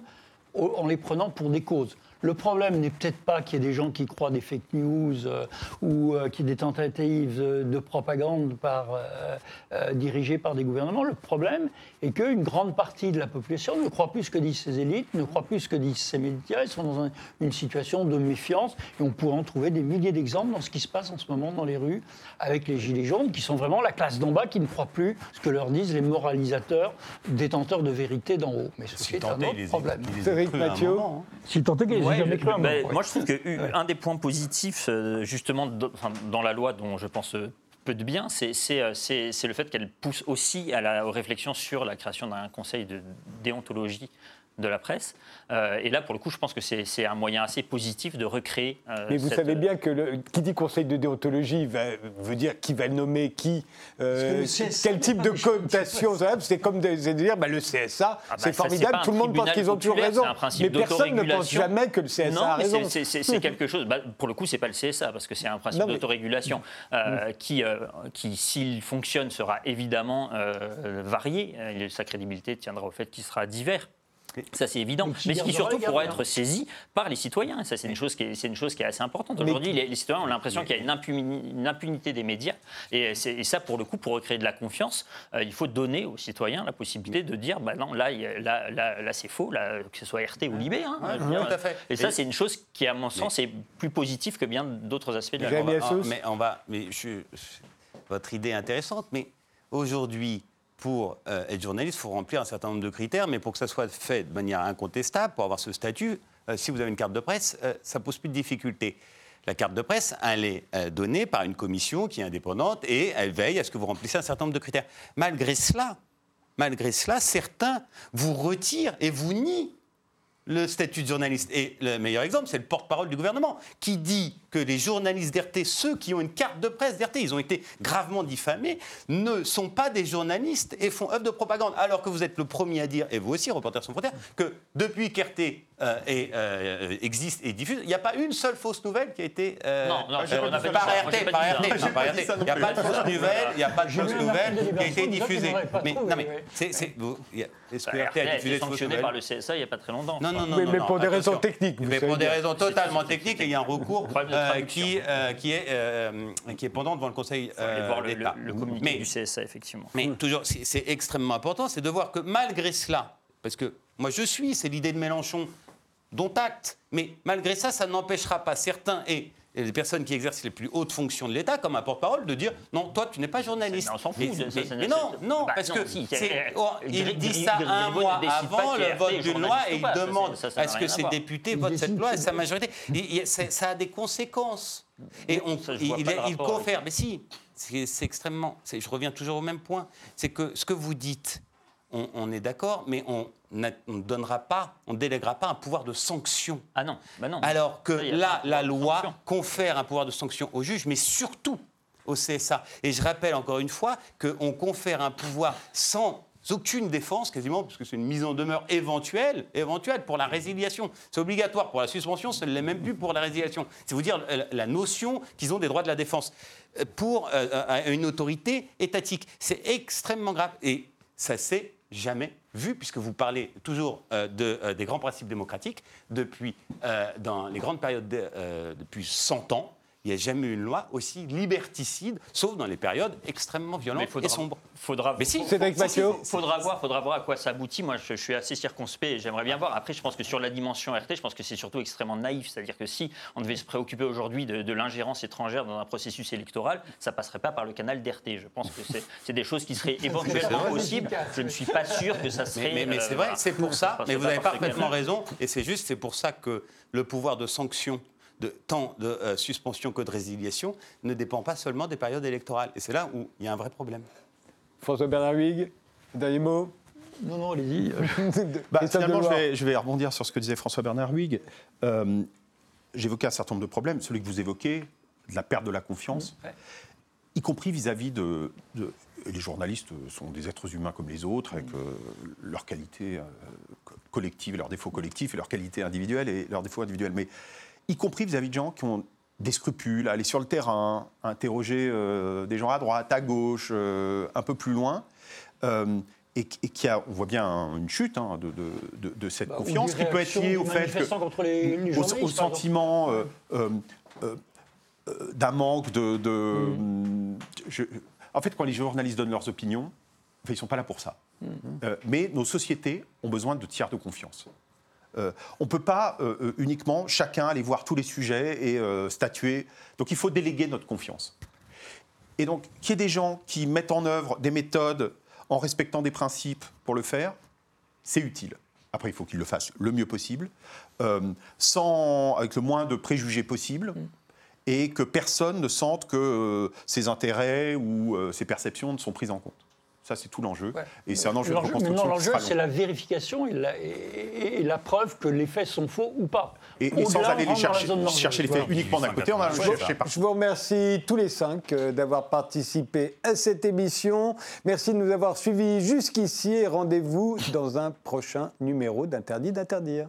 en les prenant pour des causes. Le problème n'est peut-être pas qu'il y ait des gens qui croient des fake news euh, ou euh, qu'il y ait des tentatives de, de propagande par, euh, euh, dirigées par des gouvernements. Le problème est qu'une grande partie de la population ne croit plus ce que disent ces élites, ne croit plus ce que disent ces médias. Ils sont dans un- une situation de méfiance et on pourrait en trouver des milliers d'exemples dans ce qui se passe en ce moment dans les rues avec les gilets jaunes qui sont vraiment la classe d'en bas qui ne croit plus ce que leur disent les moralisateurs, détenteurs de vérité d'en haut. Mais ceci est un tenté, autre problème. hein. Si aient Ouais, ben, Moi, je trouve que un des points positifs, euh, justement, dans, la loi dont je pense euh, peu de bien, c'est euh, c'est- le fait qu'elle pousse aussi à la aux réflexions sur la création d'un conseil de déontologie de la presse. Euh, et là, pour le coup, je pense que c'est c'est un moyen assez positif de recréer. euh, Mais vous cette- savez bien que le, qui dit conseil de déontologie va, veut dire qui va nommer qui, euh, que le quel type de cotation. C'est comme de, c'est de dire bah, le CSA, Ah bah, c'est formidable, tout le monde pense qu'ils ont toujours raison. Mais personne ne pense jamais que le CSA non, a raison. c'est- quelque chose. bah, pour le coup, c'est pas le CSA parce que c'est un principe mais- d'autorégulation euh, qui, euh, qui, s'il fonctionne, sera évidemment euh, varié. Euh, Sa crédibilité tiendra au fait qu'il sera divers. Ça, c'est évident. Mais qui Mais ce qui surtout pourra être saisi par les citoyens. Et ça, c'est une, chose qui est- c'est une chose qui est assez importante. Aujourd'hui, les, les citoyens ont l'impression qu'il y a une, impuni- une impunité des médias. Et, ça, pour le coup, pour recréer de la confiance, euh, il faut donner aux citoyens la possibilité de dire bah non, là, c'est faux, là, que ce soit RT ou Libé. hein, Ouais, dire. tout à fait. Et ça, c'est une chose qui, à mon sens, est plus positive que bien d'autres aspects de la loi. Ah, mais on va, mais je, je- votre idée est intéressante, mais aujourd'hui, pour euh, être journaliste, il faut remplir un certain nombre de critères, mais pour que ça soit fait de manière incontestable, pour avoir ce statut, euh, si vous avez une carte de presse, euh, ça pose plus de difficultés. La carte de presse, elle est euh, donnée par une commission qui est indépendante et elle veille à ce que vous remplissez un certain nombre de critères. Malgré cela, malgré cela, certains vous retirent et vous nient le statut de journaliste. Et le meilleur exemple, c'est le porte-parole du gouvernement, qui dit que les journalistes d'RT, ceux qui ont une carte de presse d'RT, ils ont été gravement diffamés, ne sont pas des journalistes et font œuvre de propagande. Alors que vous êtes le premier à dire, et vous aussi, Reporters sans frontières, que depuis qu'RT euh, est, euh, existe et diffuse, il n'y a pas une seule fausse nouvelle qui a été. euh, Non, non, euh, pas dit par RT, pas par. RT, Il n'y a pas de fausse nouvelle, il n'y a pas de fausse nouvelle qui a été diffusée. Mais non, mais a- est-ce que Bah, RT a a diffusé sanctionné par le CSA il n'y a pas très longtemps. non, non, non. Mais pour des raisons techniques, Mais pour des raisons totalement techniques, et il y a un recours euh, qui, euh, qui, est, euh, qui est pendant devant le Conseil euh, d'État. le- communiqué Mais- du CSA, effectivement. mais toujours, c'est c'est extrêmement important, c'est de voir que malgré cela, parce que moi je suis, c'est l'idée de Mélenchon, dont acte, mais malgré ça, ça n'empêchera pas certains et et les personnes qui exercent les plus hautes fonctions de l'État, comme un porte-parole, de dire non, toi, tu n'es pas journaliste. Mais on s'en fout Mais- de ça, mais- ça mais non, non, Bah, parce non, que si, oh, il dit ça un mois avant le vote d'une loi et il demande ça, ça à n'a ce que ses députés Il votent cette loi et sa majorité? Et- et ça, a des conséquences. Et on, Ça, je il, confère, mais si, c'est c'est extrêmement. c'est- Je reviens toujours au même point. C'est que ce que vous dites, on, on est d'accord, mais on on ne donnera pas, on ne délèguera pas un pouvoir de sanction. Ah non, bah non. Alors que là, la loi confère un pouvoir de sanction au juge, mais surtout au CSA. Et je rappelle encore une fois qu'on confère un pouvoir sans aucune défense, quasiment, parce que c'est une mise en demeure éventuelle, éventuelle pour la résiliation. C'est obligatoire pour la suspension, ça ne l'est même plus pour la résiliation. C'est vous dire euh, la notion qu'ils ont des droits de la défense euh, pour euh, une autorité étatique. C'est extrêmement grave. Et ça s'est jamais vu, puisque vous parlez toujours euh, euh, des grands principes démocratiques. Depuis, euh, dans les grandes périodes, de- depuis 100 ans, il n'y a jamais eu une loi aussi liberticide, sauf dans les périodes extrêmement Mais violentes faudra, et sombres. Faudra, Mais si. Mathieu. Faudra voir, faudra voir à quoi ça aboutit. Moi, je, je suis assez circonspect et j'aimerais bien voir. Après, je pense que sur la dimension RT, je pense que c'est surtout extrêmement naïf. C'est-à-dire que si on devait se préoccuper aujourd'hui de, de l'ingérence étrangère dans un processus électoral, ça passerait pas par le canal d'RT. Je pense que c'est- c'est des choses qui seraient éventuellement possibles. Je ne suis pas sûr que ça serait. Mais, mais- mais euh, c'est vrai, c'est pour ça, mais vous avez parfaitement raison, et c'est juste, c'est pour ça que le pouvoir de sanction, de, tant de euh, suspension que de résiliation, ne dépend pas seulement des périodes électorales. Et c'est là où il y a un vrai problème. François Bernard dernier mot Non, non, allez-y. Bah, finalement, je vais, je vais rebondir sur ce que disait François-Bernard Huyghe. Euh, J'évoquais un certain nombre de problèmes, celui que vous évoquez, de la perte de la confiance, y compris vis-à-vis de, Les journalistes sont des êtres humains comme les autres, avec euh, leurs qualités euh, co- collectives, leurs défauts collectifs, et leurs qualités individuelles et leurs défauts individuels. Mais y compris vis-à-vis de gens qui ont des scrupules, à aller sur le terrain, à interroger euh, des gens à droite, à gauche, euh, un peu plus loin. Euh, et, qui- et qui a, on voit bien un- une chute hein, de, de- de- de cette Bah, confiance qui peut être liée au fait que, les- au- sentiment d'un manque de. de- Mm. je- en fait, quand les journalistes donnent leurs opinions, enfin, ils ne sont pas là pour ça. Mm. Euh, mais nos sociétés ont besoin de tiers de confiance. Euh, on ne peut pas euh, euh, uniquement chacun aller voir tous les sujets et statuer. Donc il faut déléguer notre confiance. Et donc qu'il y ait des gens qui mettent en œuvre des méthodes en respectant des principes pour le faire, c'est utile. Après, il faut qu'ils le fassent le mieux possible, euh, sans, avec le moins de préjugés possible, et que personne ne sente que euh, ses intérêts ou euh, ses perceptions ne sont prises en compte. Ça, c'est tout l'enjeu. Et c'est un enjeu de L'enjeu- reconstruction. L'enjeu, c'est la vérification et la, et- et la preuve que les faits sont faux ou pas. Et, et sans aller les chercher, chercher les faits Voilà. uniquement d'un côté, on a un Je, je vous remercie tous les cinq euh, d'avoir participé à cette émission. Merci de nous avoir suivis jusqu'ici et rendez-vous dans un prochain numéro d'Interdit d'interdire.